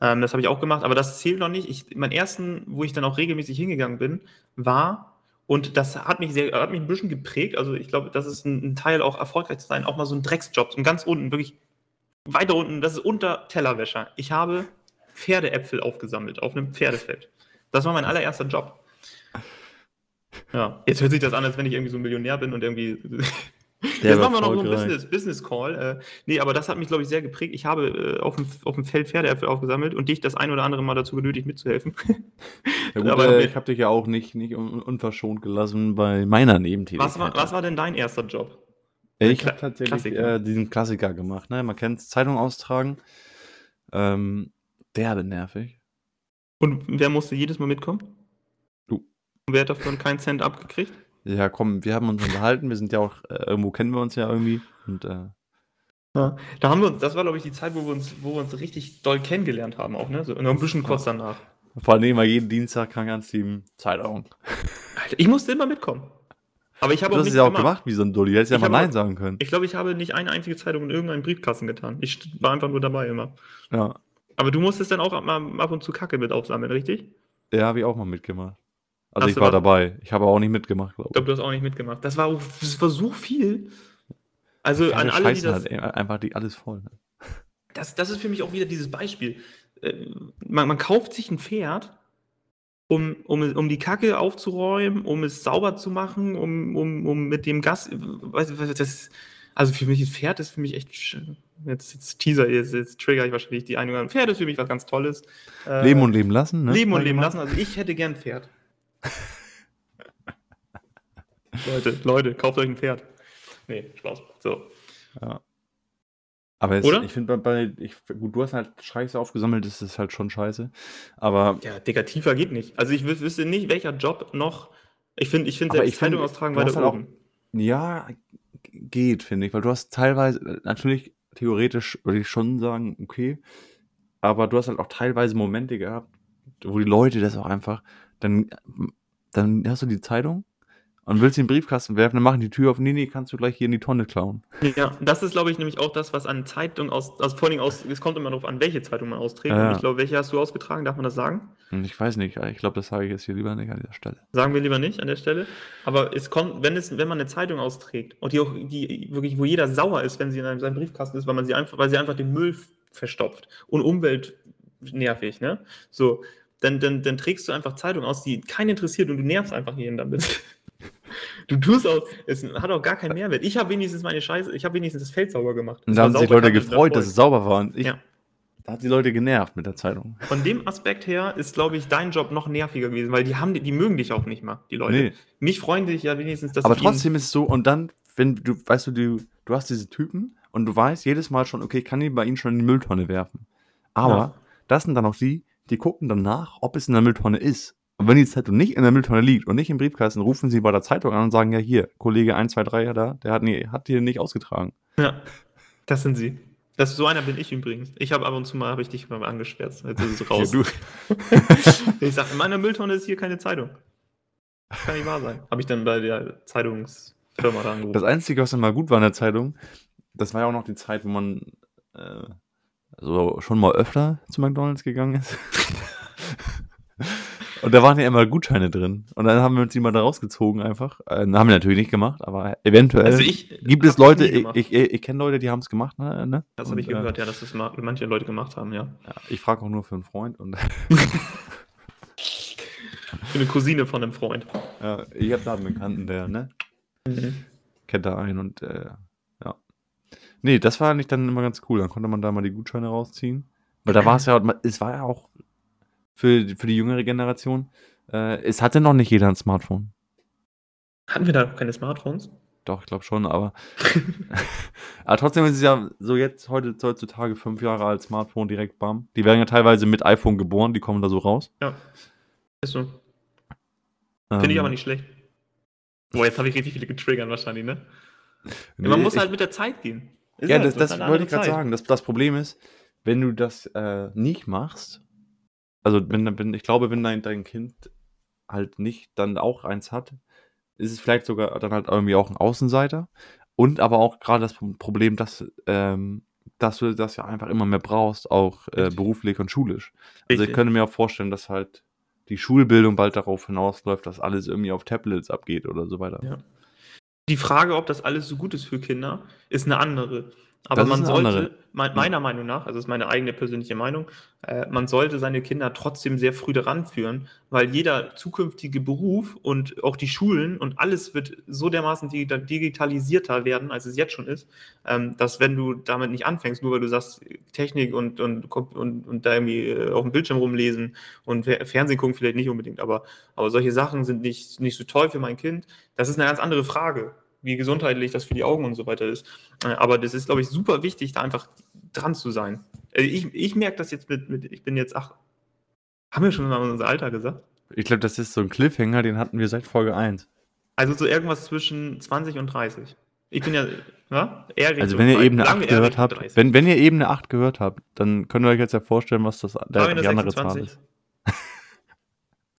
S2: Ähm, das habe ich auch gemacht, aber das zählt noch nicht. Ich, mein ersten, wo ich dann auch regelmäßig hingegangen bin, war, und das hat mich sehr, hat mich ein bisschen geprägt. Also ich glaube, das ist ein, ein Teil auch erfolgreich zu sein, auch mal so ein Drecksjob. Und ganz unten, wirklich weiter unten, das ist unter Tellerwäscher. Ich habe Pferdeäpfel aufgesammelt auf einem Pferdefeld. Das war mein allererster Job. Ja, jetzt hört sich das an, als wenn ich irgendwie so ein Millionär bin und irgendwie. Jetzt machen wir noch so ein Business, Business Call. Äh, nee, aber das hat mich, glaube ich, sehr geprägt. Ich habe äh, auf, dem, auf dem Feld Pferdeäpfel aufgesammelt und dich das ein oder andere Mal dazu genötigt, mitzuhelfen.
S1: Ja, gut, aber, äh, ich habe dich ja auch nicht, nicht un unverschont gelassen bei meiner Nebentätigkeit.
S2: Was war, was war denn dein erster Job?
S1: Ich habe tatsächlich Klassiker. Äh, diesen Klassiker gemacht. Ne? Man kennt es, Zeitung austragen. Ähm, derbe nervig.
S2: Und wer musste jedes Mal mitkommen? Und wer hat dafür keinen Cent abgekriegt?
S1: Ja, komm, wir haben uns unterhalten, wir sind ja auch, äh, irgendwo kennen wir uns ja irgendwie. Und, äh,
S2: ja, da haben wir uns, das war glaube ich die Zeit, wo wir uns, wo wir uns richtig doll kennengelernt haben, auch, ne? So, noch ein bisschen kurz danach.
S1: Vor allem immer jeden Dienstag kann ganz Team Zeitung.
S2: Alter, ich musste immer mitkommen. Aber ich habe
S1: auch Das ist ja auch gemacht. gemacht wie so ein Dulli. Hättest ja mal Nein sagen können.
S2: Ich glaube, ich habe nicht eine einzige Zeitung in irgendeinem Briefkasten getan. Ich war einfach nur dabei immer.
S1: Ja.
S2: Aber du musstest dann auch ab, ab und zu Kacke mit aufsammeln, richtig?
S1: Ja, habe ich auch mal mitgemacht. Also Hast ich war dabei. Ich habe auch nicht mitgemacht,
S2: glaube ich. Ich glaube, du hast auch nicht mitgemacht. Das war, das war so viel. Also ja, an alle, die das...
S1: Halt einfach die alles voll. Ne?
S2: Das, das ist für mich auch wieder dieses Beispiel. Äh, man, man kauft sich ein Pferd, um, um, um die Kacke aufzuräumen, um es sauber zu machen, um, um, um mit dem Gas... Weißt das, also für mich, ein Pferd ist für mich echt... Jetzt, jetzt Teaser, jetzt, jetzt trigger ich wahrscheinlich die eine Pferd ist für mich was ganz Tolles.
S1: Äh, leben und leben lassen, ne?
S2: Leben und leben lassen. Also ich hätte gern ein Pferd. Leute, Leute, kauft euch ein Pferd. Nee, Spaß. So.
S1: Ja. Aber Oder? ich finde, bei, ich, gut, du hast halt Scheiße aufgesammelt, das ist halt schon scheiße. Aber.
S2: Ja, Digga, tiefer geht nicht. Also ich wüsste nicht, welcher Job noch. Ich finde, ich finde selbst Zeitung austragen weiter halt oben.
S1: Auch, ja, geht, finde ich, weil du hast teilweise, natürlich, theoretisch würde ich schon sagen, okay, aber du hast halt auch teilweise Momente gehabt, wo die Leute das auch einfach, dann, dann hast du die Zeitung und willst den Briefkasten werfen, dann machen die Tür auf, nee, nee, kannst du gleich hier in die Tonne klauen.
S2: Ja, das ist, glaube ich, nämlich auch das, was an Zeitung aus, also vor allem aus, es kommt immer darauf an, welche Zeitung man austrägt. Ja. Und ich glaube, welche hast du ausgetragen, darf man das sagen?
S1: Hm, ich weiß nicht, ich glaube, das sage ich jetzt hier lieber nicht an dieser Stelle.
S2: Sagen wir lieber nicht an der Stelle. Aber es kommt, wenn es, wenn man eine Zeitung austrägt und die auch, die wirklich, wo jeder sauer ist, wenn sie in einem, seinem Briefkasten ist, weil man sie einfach, weil sie einfach den Müll verstopft und umweltnervig, ne? So, dann, dann, dann trägst du einfach Zeitung aus, die keinen interessiert und du nervst einfach jeden damit. Du tust auch, es hat auch gar keinen Mehrwert. Ich habe wenigstens meine Scheiße, ich habe wenigstens das Feld sauber gemacht.
S1: Und da haben sich Leute gefreut, dass es sauber war. Und ich,
S2: ja.
S1: Da hat die Leute genervt mit der Zeitung.
S2: Von dem Aspekt her ist, glaube ich, dein Job noch nerviger gewesen, weil die haben, die mögen dich auch nicht mal, die Leute.
S1: Nee.
S2: Mich freuen dich ja wenigstens, dass
S1: Aber trotzdem ist es so, und dann, wenn du, weißt du, du, du hast diese Typen und du weißt jedes Mal schon, okay, ich kann die bei ihnen schon in die Mülltonne werfen. Aber
S2: Ja.
S1: das sind dann auch die, die gucken dann nach, ob es in der Mülltonne ist. Und wenn die Zeitung nicht in der Mülltonne liegt und nicht im Briefkasten, rufen sie bei der Zeitung an und sagen, ja hier, Kollege 123 ja da, der hat, nie, hat hier nicht ausgetragen.
S2: Ja, das sind sie. Das, so einer bin ich übrigens. Ich habe ab und zu mal, habe ich dich mal angeschwärzt. Jetzt ist es raus.
S1: Ja, du,
S2: ich sage, in meiner Mülltonne ist hier keine Zeitung. Kann nicht wahr sein. Habe ich dann bei der Zeitungsfirma da angerufen.
S1: das Einzige, was dann mal gut war in der Zeitung, das war ja auch noch die Zeit, wo man äh, so schon mal öfter zu McDonalds gegangen ist. Und da waren ja immer Gutscheine drin. Und dann haben wir uns die mal da rausgezogen einfach. Äh, haben wir natürlich nicht gemacht, aber eventuell
S2: Also ich
S1: gibt es
S2: hab's
S1: Leute, ich, ich, ich kenne Leute, die haben es gemacht. Ne? ne?
S2: Das habe ich
S1: äh,
S2: gehört, ja, dass das ma- manche Leute gemacht haben, ja.
S1: Ja, ich frage auch nur für einen Freund. Und
S2: bin eine Cousine von einem Freund.
S1: ja, ich habe da einen Bekannten, der ne, kennt da einen. Und äh. Nee, das war eigentlich dann immer ganz cool. Dann konnte man da mal die Gutscheine rausziehen. Weil da war es ja, es war ja auch für, für die jüngere Generation, äh, es hatte noch nicht jeder ein Smartphone.
S2: Hatten wir da noch keine Smartphones?
S1: Doch, ich glaube schon, aber, aber trotzdem ist es ja so jetzt heute heutzutage fünf Jahre alt Smartphone direkt bam. Die werden ja teilweise mit iPhone geboren, die kommen da so raus.
S2: Ja. Ist so. Finde ich
S1: Ähm,
S2: aber nicht schlecht. Boah, jetzt habe ich richtig viele getriggert wahrscheinlich, ne?
S1: nee,
S2: Man muss halt mit der Zeit gehen. Ist
S1: Ja, das, das wollte ich gerade sagen. Das, das Problem ist, wenn du das äh, nicht machst, also wenn, wenn ich glaube, wenn dein, dein Kind halt nicht dann auch eins hat, ist es vielleicht sogar dann halt irgendwie auch ein Außenseiter. Und aber auch gerade das Pro- Problem, dass, ähm, dass du das ja einfach immer mehr brauchst, auch äh, beruflich und schulisch. Also ich
S2: Richtig.
S1: könnte mir auch vorstellen, dass halt die Schulbildung bald darauf hinausläuft, dass alles irgendwie auf Tablets abgeht oder so weiter.
S2: Ja. Die Frage, ob das alles so gut ist für Kinder, ist eine andere. Aber
S1: Das
S2: man sollte, me- meiner Meinung nach, also das ist meine eigene persönliche Meinung, äh, man sollte seine Kinder trotzdem sehr früh daran führen, weil jeder zukünftige Beruf und auch die Schulen und alles wird so dermaßen digita- digitalisierter werden, als es jetzt schon ist, ähm, dass wenn du damit nicht anfängst, nur weil du sagst, Technik und, und, und, und da irgendwie äh, auf dem Bildschirm rumlesen und Fer- Fernsehen gucken vielleicht nicht unbedingt, aber, aber solche Sachen sind nicht, nicht so toll für mein Kind. Das ist eine ganz andere Frage, wie gesundheitlich das für die Augen und so weiter ist. Äh, Aber das ist, glaube ich, super wichtig, da einfach dran zu sein. Äh, Ich, ich merke das jetzt mit, mit, ich bin jetzt, ach, haben wir schon mal unser Alter gesagt?
S1: Ich glaube, das ist so ein Cliffhanger, den hatten wir seit Folge 1.
S2: Also so irgendwas zwischen 20 und 30. Ich bin ja, ja eher
S1: Also
S2: Richtung
S1: wenn ihr eben eine
S2: lange
S1: 8
S2: eher
S1: gehört habt,
S2: 30.
S1: wenn, wenn ihr eben eine 8 gehört habt, dann könnt ihr euch jetzt ja vorstellen, was das der, die andere Zahl
S2: 26.
S1: ist.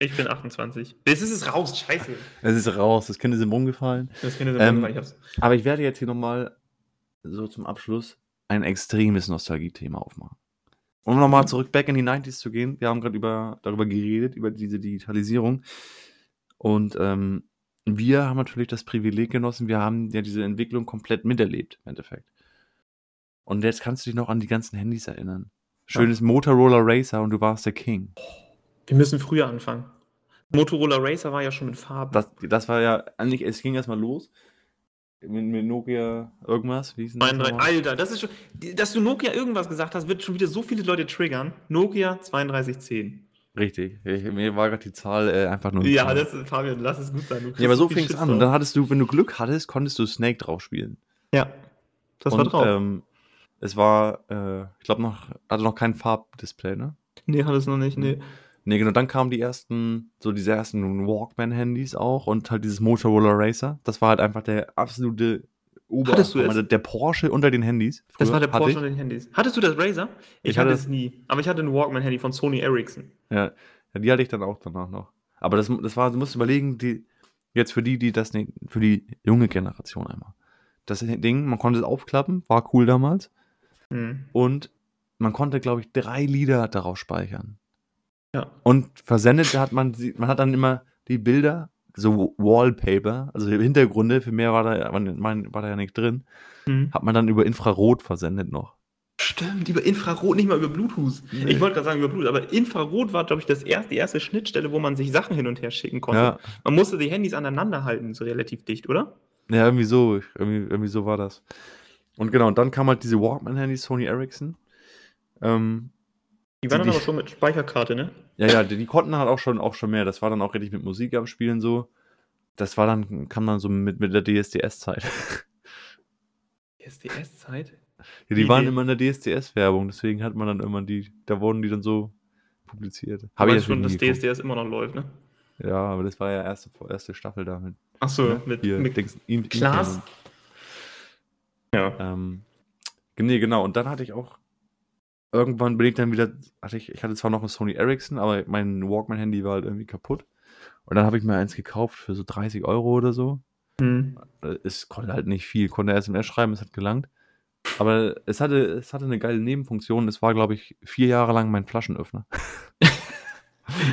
S2: Ich bin 28. Jetzt ist es raus, scheiße.
S1: Es ist raus, das Kind ist im rumgefallen.
S2: Das Kind ist
S1: Ähm,
S2: ich hab's.
S1: Aber ich werde jetzt hier nochmal so zum Abschluss ein extremes Nostalgie-Thema aufmachen. Um nochmal zurück back in die 90s zu gehen, wir haben gerade über, darüber geredet, über diese Digitalisierung. Und ähm, wir haben natürlich das Privileg genossen, wir haben ja diese Entwicklung komplett miterlebt, im Endeffekt. Und jetzt kannst du dich noch an die ganzen Handys erinnern. Schönes Motorola Racer und du warst der King.
S2: Wir müssen früher anfangen. Motorola Racer war ja schon mit Farben.
S1: Das, das war ja, eigentlich, es ging erstmal los. Mit, mit Nokia irgendwas, wie hieß das
S2: 32,
S1: nochmal?
S2: Alter, das ist schon, dass du Nokia irgendwas gesagt hast, wird schon wieder so viele Leute triggern. Nokia 3210.
S1: Richtig. Ich, mir war gerade die Zahl äh, einfach nur.
S2: Ja,
S1: Zahl.
S2: das ist, Fabian, lass es gut sein.
S1: Ja, aber so fing es an. Und dann hattest du, wenn du Glück hattest, konntest du Snake drauf spielen.
S2: Ja, das
S1: und,
S2: war drauf.
S1: Ähm, es war, äh, ich glaube noch, hatte noch kein Farbdisplay, ne?
S2: nee, hat es noch nicht, nee.
S1: Ne, genau, dann kamen die ersten, so diese ersten Walkman-Handys auch und halt dieses Motorola Racer. Das war halt einfach der absolute Ober,
S2: Hattest du es?
S1: der, Porsche unter den Handys.
S2: Das
S1: Früher
S2: war der Porsche unter den Handys. Hattest du das Razer? Ich,
S1: Ich
S2: hatte
S1: hatte-
S2: es nie. Aber ich hatte ein Walkman-Handy von Sony Ericsson.
S1: Ja, die hatte ich dann auch danach noch. Aber das, das war, du musst überlegen, die, jetzt für die, die das nicht, für die junge Generation einmal. Das Ding, man konnte es aufklappen, war cool damals.
S2: Hm.
S1: Und man konnte, glaube ich, drei Lieder darauf speichern.
S2: Ja.
S1: Und versendet hat man, sie- man hat dann immer die Bilder, so Wallpaper, also Hintergründe, für mehr war da, war da ja nicht drin,
S2: Hm.
S1: hat man dann über Infrarot versendet noch.
S2: Stimmt, über Infrarot, nicht mal über Bluetooth.
S1: Nee.
S2: Ich wollte gerade sagen über Bluetooth, aber Infrarot war, glaube ich, das erste, die erste Schnittstelle, wo man sich Sachen hin und her schicken konnte.
S1: Ja,
S2: Man musste die Handys aneinander halten, so relativ dicht, oder?
S1: ja, irgendwie so, irgendwie, irgendwie so war das. Und genau, und dann kam halt diese Walkman-Handys, Sony Ericsson. Ähm,
S2: Die waren
S1: Die-
S2: dann aber schon mit Speicherkarte, ne?
S1: ja, ja, die, die konnten halt auch schon, auch schon mehr. Das war dann auch richtig mit Musik am Spielen so. Das war dann, kam dann so mit, mit der DSDS-Zeit.
S2: SDS-Zeit?
S1: Ja, die
S2: Wie
S1: waren
S2: die-
S1: immer in der DSDS-Werbung, deswegen hat man dann immer die, da wurden die dann so publiziert.
S2: Habe ich
S1: jetzt
S2: schon, dass
S1: nie geguckt.
S2: DSDS immer noch läuft, ne?
S1: Ja, aber das war ja erste, erste Staffel damit.
S2: Achso,
S1: ne?
S2: mit,
S1: Hier,
S2: mit
S1: Dings,
S2: Klaas? Ja.
S1: Ähm, nee, genau. Und dann hatte ich auch irgendwann bin ich dann wieder, hatte ich, ich hatte zwar noch ein Sony Ericsson, aber mein Walkman-Handy war halt irgendwie kaputt. Und dann habe ich mir eins gekauft für so 30 Euro oder so.
S2: Hm.
S1: Äh, Es konnte halt nicht viel, konnte SMS schreiben, es hat gelangt. Aber es hatte, es hatte eine geile Nebenfunktion. Es war, glaube ich, vier Jahre lang mein Flaschenöffner.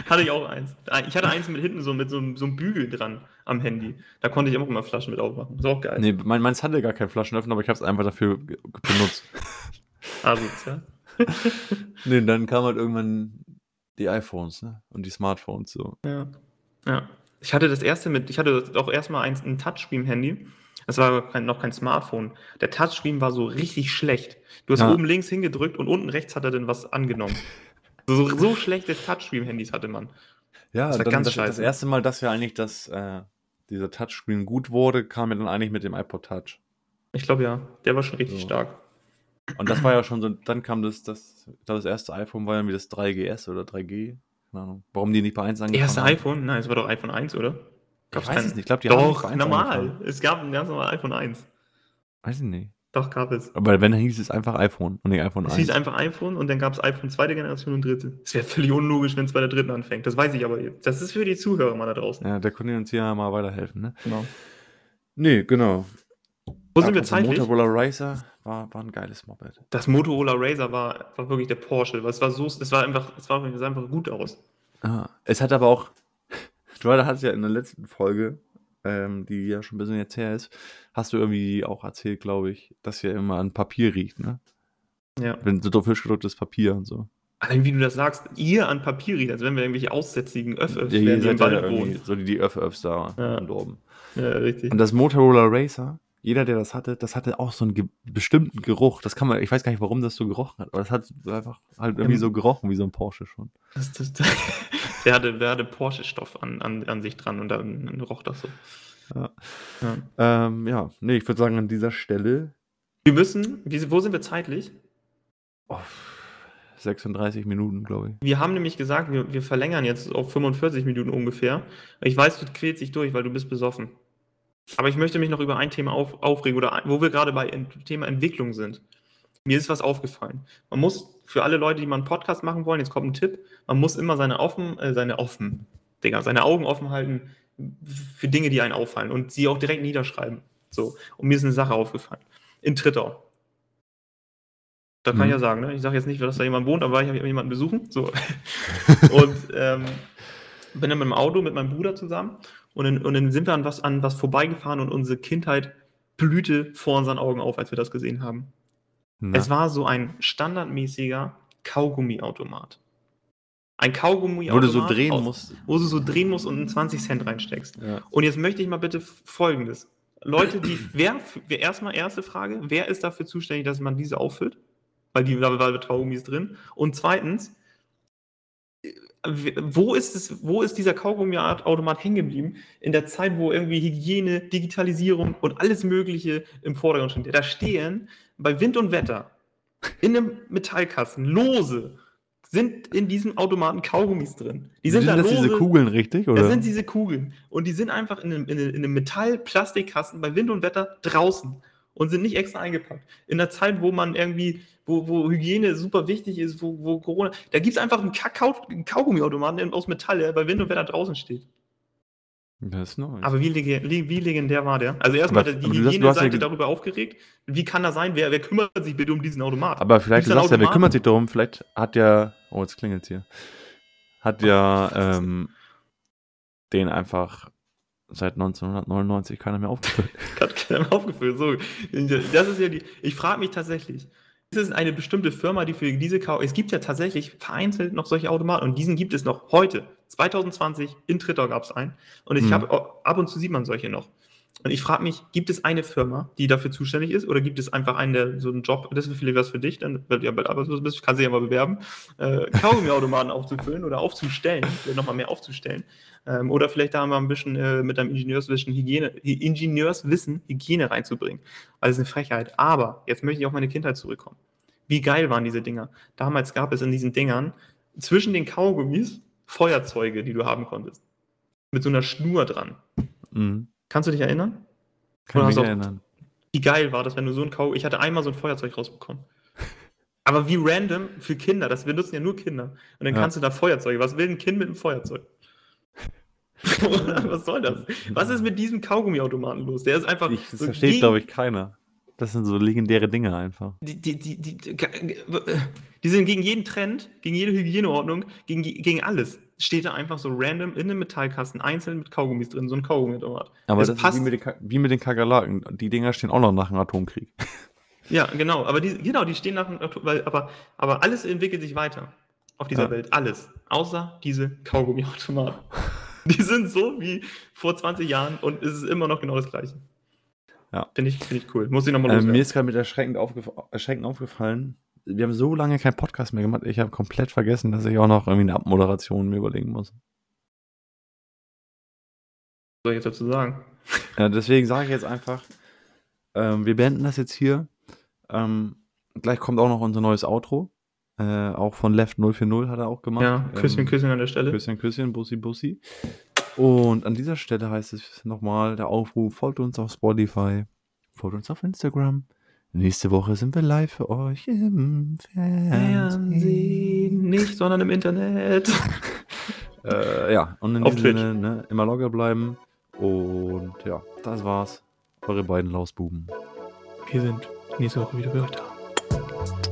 S2: Hatte ich auch eins. Ich hatte eins mit hinten so mit so, einem- so einem Bügel dran am Handy. Da konnte ich auch immer Flaschen mit aufmachen. Ist auch geil.
S1: Nee, mein, meins hatte gar keinen Flaschenöffner, aber ich habe es einfach dafür benutzt.
S2: Asozial.
S1: nee, dann kamen halt irgendwann die iPhones, ne? Und die Smartphones so.
S2: Ja. ja. Ich hatte das erste mit, ich hatte auch erstmal eins, ein Touchscreen-Handy. Das war kein, noch kein Smartphone. Der Touchscreen war so richtig schlecht. Du hast
S1: Ja.
S2: oben links hingedrückt und unten rechts hat er dann was angenommen. So, so schlechte Touchscreen-Handys hatte man.
S1: Ja,
S2: Das war
S1: dann,
S2: ganz
S1: das, das
S2: scheiße.
S1: erste Mal, dass ja eigentlich das, äh, dieser Touchscreen gut wurde, kam ja dann eigentlich mit dem iPod Touch.
S2: Ich glaube ja, der war schon richtig
S1: So.
S2: stark.
S1: Und das war ja schon so, dann kam das, das, ich glaube, das erste iPhone war ja wie das 3GS oder 3G. Keine Ahnung. Warum die nicht bei 1 angefangen
S2: Erste
S1: haben.
S2: iPhone? Nein, es war doch iPhone 1, oder?
S1: Ich
S2: Gab's
S1: weiß
S2: kein-
S1: es nicht. Ich glaube, die haben
S2: Doch,
S1: 1
S2: normal.
S1: angefangen.
S2: Es gab ein ganz normales iPhone 1.
S1: Weiß ich nicht.
S2: Doch, gab es.
S1: Aber wenn, dann hieß es einfach iPhone und nicht iPhone
S2: Es
S1: 1.
S2: hieß einfach iPhone und dann gab es iPhone zweite Generation und dritte. Es wäre völlig unlogisch, wenn es bei der dritten anfängt. Das weiß ich aber jetzt. Das ist für die Zuhörer mal da draußen.
S1: ja, der konnte uns hier mal weiterhelfen, ne?
S2: Genau.
S1: Nee, genau.
S2: Wo sind wir zeitlich?
S1: Motorola Racer war, war ein geiles Moped.
S2: Das Motorola Razer war, war wirklich der Porsche. Es war so, es war einfach, es war, es einfach gut aus.
S1: Ah, es hat aber auch, du hattest ja in der letzten Folge, ähm, die ja schon ein bisschen jetzt her ist, hast du irgendwie auch erzählt, glaube ich, dass ja immer an Papier riecht, ne?
S2: Ja.
S1: Wenn so drauf gedrucktes Papier und so.
S2: Allein wie du das sagst, ihr an Papier riecht, als wenn wir irgendwelche aussätzigen Öff-Öffs
S1: Ja,
S2: wären, die im Wald
S1: irgendwie
S2: wohnen.
S1: so die, die Öff-Öffs da
S2: Ja.
S1: oben.
S2: Ja, richtig.
S1: Und das Motorola Racer, jeder, der das hatte, das hatte auch so einen ge bestimmten Geruch. Das kann man, ich weiß gar nicht, warum das so gerochen hat, aber das hat einfach halt irgendwie so gerochen, wie so ein Porsche schon.
S2: Das, das, der hatte, der hatte Porsche-Stoff an, an, an sich dran und dann, dann roch das so.
S1: Ja.
S2: Ja.
S1: Ähm, ja, nee, ich würde sagen, an dieser Stelle
S2: Wir müssen, wie, wo sind wir zeitlich?
S1: oh, 36 Minuten, glaube ich.
S2: Wir haben nämlich gesagt, wir, wir verlängern jetzt auf 45 Minuten ungefähr. Ich weiß, du quälst dich durch, weil du bist besoffen. Aber ich möchte mich noch über ein Thema auf, aufregen, oder ein- wo wir gerade bei Ent- Thema Entwicklung sind. Mir ist was aufgefallen. Man muss für alle Leute, die mal einen Podcast machen wollen, jetzt kommt ein Tipp, man muss immer seine offen, äh, seine offen, Digga, seine Augen offen halten für Dinge, die einen auffallen und sie auch direkt niederschreiben. So. Und mir ist eine Sache aufgefallen. In Trittau. Da kann
S1: Mhm.
S2: ich ja sagen, ne? Ich sage jetzt nicht, dass da jemand wohnt, aber ich habe jemanden besuchen. So. und ähm, bin dann mit dem Auto mit meinem Bruder zusammen und dann, und dann sind wir an was, an was vorbeigefahren und unsere Kindheit blühte vor unseren Augen auf, als wir das gesehen haben.
S1: Na,
S2: Es war so ein standardmäßiger Kaugummiautomat. Ein
S1: wo
S2: Kaugummiautomat,
S1: du so drehen
S2: aus-
S1: musst.
S2: wo du so drehen musst und einen 20 Cent reinsteckst.
S1: Ja.
S2: Und jetzt möchte ich mal bitte Folgendes. Leute, die, wer, wer erstmal erste Frage, wer ist dafür zuständig, dass man diese auffüllt? Weil die weil Kaugummi ist drin. Und zweitens, wo ist, es, wo ist dieser Kaugummiautomat hängen geblieben in der Zeit, wo irgendwie Hygiene, Digitalisierung und alles Mögliche im Vordergrund steht? Da stehen bei Wind und Wetter in einem Metallkasten lose sind in diesem Automaten Kaugummis drin. Die sind, da
S1: das
S2: lose.
S1: diese Kugeln richtig? Oder?
S2: Das sind diese Kugeln. Und die sind einfach in einem, in einem Metall-Plastikkasten bei Wind und Wetter draußen und sind nicht extra eingepackt. In der Zeit, wo man irgendwie, wo, wo Hygiene super wichtig ist, wo, wo Corona. Da gibt es einfach einen, Kakao, einen Kaugummiautomaten aus Metall, der bei Wind und Wetter draußen steht.
S1: das ist nice.
S2: Aber wie, lege- wie, legendär war der? Also erstmal
S1: Aber-
S2: die
S1: aber ja
S2: Hygieneseite
S1: ge-
S2: darüber aufgeregt. Wie kann das sein? Wer, wer kümmert sich bitte um diesen Automat?
S1: Aber vielleicht, du sagst ja, wer kümmert sich darum? Vielleicht hat ja, oh, jetzt klingelt hier. Hat ja ähm, den einfach seit 1999 keiner mehr aufgefüllt.
S2: Hat keiner aufgefüllt. So, das ist ja die. Ich frage mich tatsächlich, ist es eine bestimmte Firma, die für diese Kau. Es gibt ja tatsächlich vereinzelt noch solche Automaten und diesen gibt es noch heute. 2020 in Tritter gab es einen. Und ich
S1: Mhm.
S2: habe ab und zu sieht man solche noch. Und ich frage mich, gibt es eine Firma, die dafür zuständig ist, oder gibt es einfach einen, der so einen Job, das ist vielleicht was für dich, dann, weil du ja bald arbeitslos bist, kannst du ja mal bewerben, äh, Kaugummiautomaten aufzufüllen oder aufzustellen, nochmal mehr aufzustellen. Ähm, oder vielleicht da mal ein bisschen äh, mit deinem Ingenieurswissen Hygiene, Ingenieurswissen Hygiene reinzubringen. Also ist eine Frechheit. Aber jetzt möchte ich auf meine Kindheit zurückkommen. Wie geil waren diese Dinger? Damals gab es in diesen Dingern zwischen den Kaugummis Feuerzeuge, die du haben konntest. Mit so einer Schnur dran.
S1: Mhm.
S2: Kannst du dich erinnern?
S1: Kann mich erinnern.
S2: Wie geil war das, wenn du so ein Kaugummi. Ich hatte einmal so ein Feuerzeug rausbekommen. Aber wie random für Kinder, das wir nutzen ja nur Kinder. Und dann
S1: Ja.
S2: kannst du da Feuerzeuge. Was will ein Kind mit einem Feuerzeug? Was soll das? Was ist mit diesem Kaugummiautomaten los? Der ist einfach.
S1: Ich, das
S2: so
S1: versteht,
S2: gegen-
S1: glaube ich, keiner. Das sind so legendäre Dinge einfach.
S2: Die, die, die, die, die, die sind gegen jeden Trend, gegen jede Hygieneordnung, gegen, gegen alles. Steht da einfach so random in einem Metallkasten, einzeln mit Kaugummis drin, so ein Kaugummiautomat.
S1: Aber
S2: Es
S1: das
S2: passt-
S1: ist wie mit, den, wie mit den Kakerlaken. Die Dinger stehen auch noch nach dem Atomkrieg.
S2: Ja, genau. Aber die, genau, die stehen nach dem weil, aber, aber alles entwickelt sich weiter auf dieser
S1: Ja.
S2: Welt. Alles. Außer diese Kaugummiautomaten. die sind so wie vor 20 Jahren und es ist immer noch genau das gleiche.
S1: Ja.
S2: Finde ich, finde ich cool. Muss ich nochmal loswerden.
S1: mir ist gerade mit erschreckend, aufgef erschreckend aufgefallen, wir haben so lange keinen Podcast mehr gemacht, ich habe komplett vergessen, dass ich auch noch irgendwie eine Abmoderation mir überlegen muss.
S2: Was soll ich jetzt dazu sagen?
S1: Ja, deswegen sage ich jetzt einfach, ähm, wir beenden das jetzt hier. Ähm, gleich kommt auch noch unser neues Outro. Äh, auch von Left 040 hat er auch gemacht.
S2: Ja, Küsschen,
S1: Ähm,
S2: Küsschen an der Stelle.
S1: Küsschen, Küsschen, Bussi, Bussi. Und an dieser Stelle heißt es nochmal der Aufruf, folgt uns auf Spotify, folgt uns auf Instagram. Nächste Woche sind wir live für euch im Fernsehen.
S2: Fernsehen, nicht, sondern im Internet.
S1: Äh, ja, und in
S2: Auf
S1: diesem
S2: Twitch.
S1: Sinne, ne, immer locker bleiben. Und ja, das war's. Eure beiden Lausbuben.
S2: Wir sind nächste Woche wieder für euch da.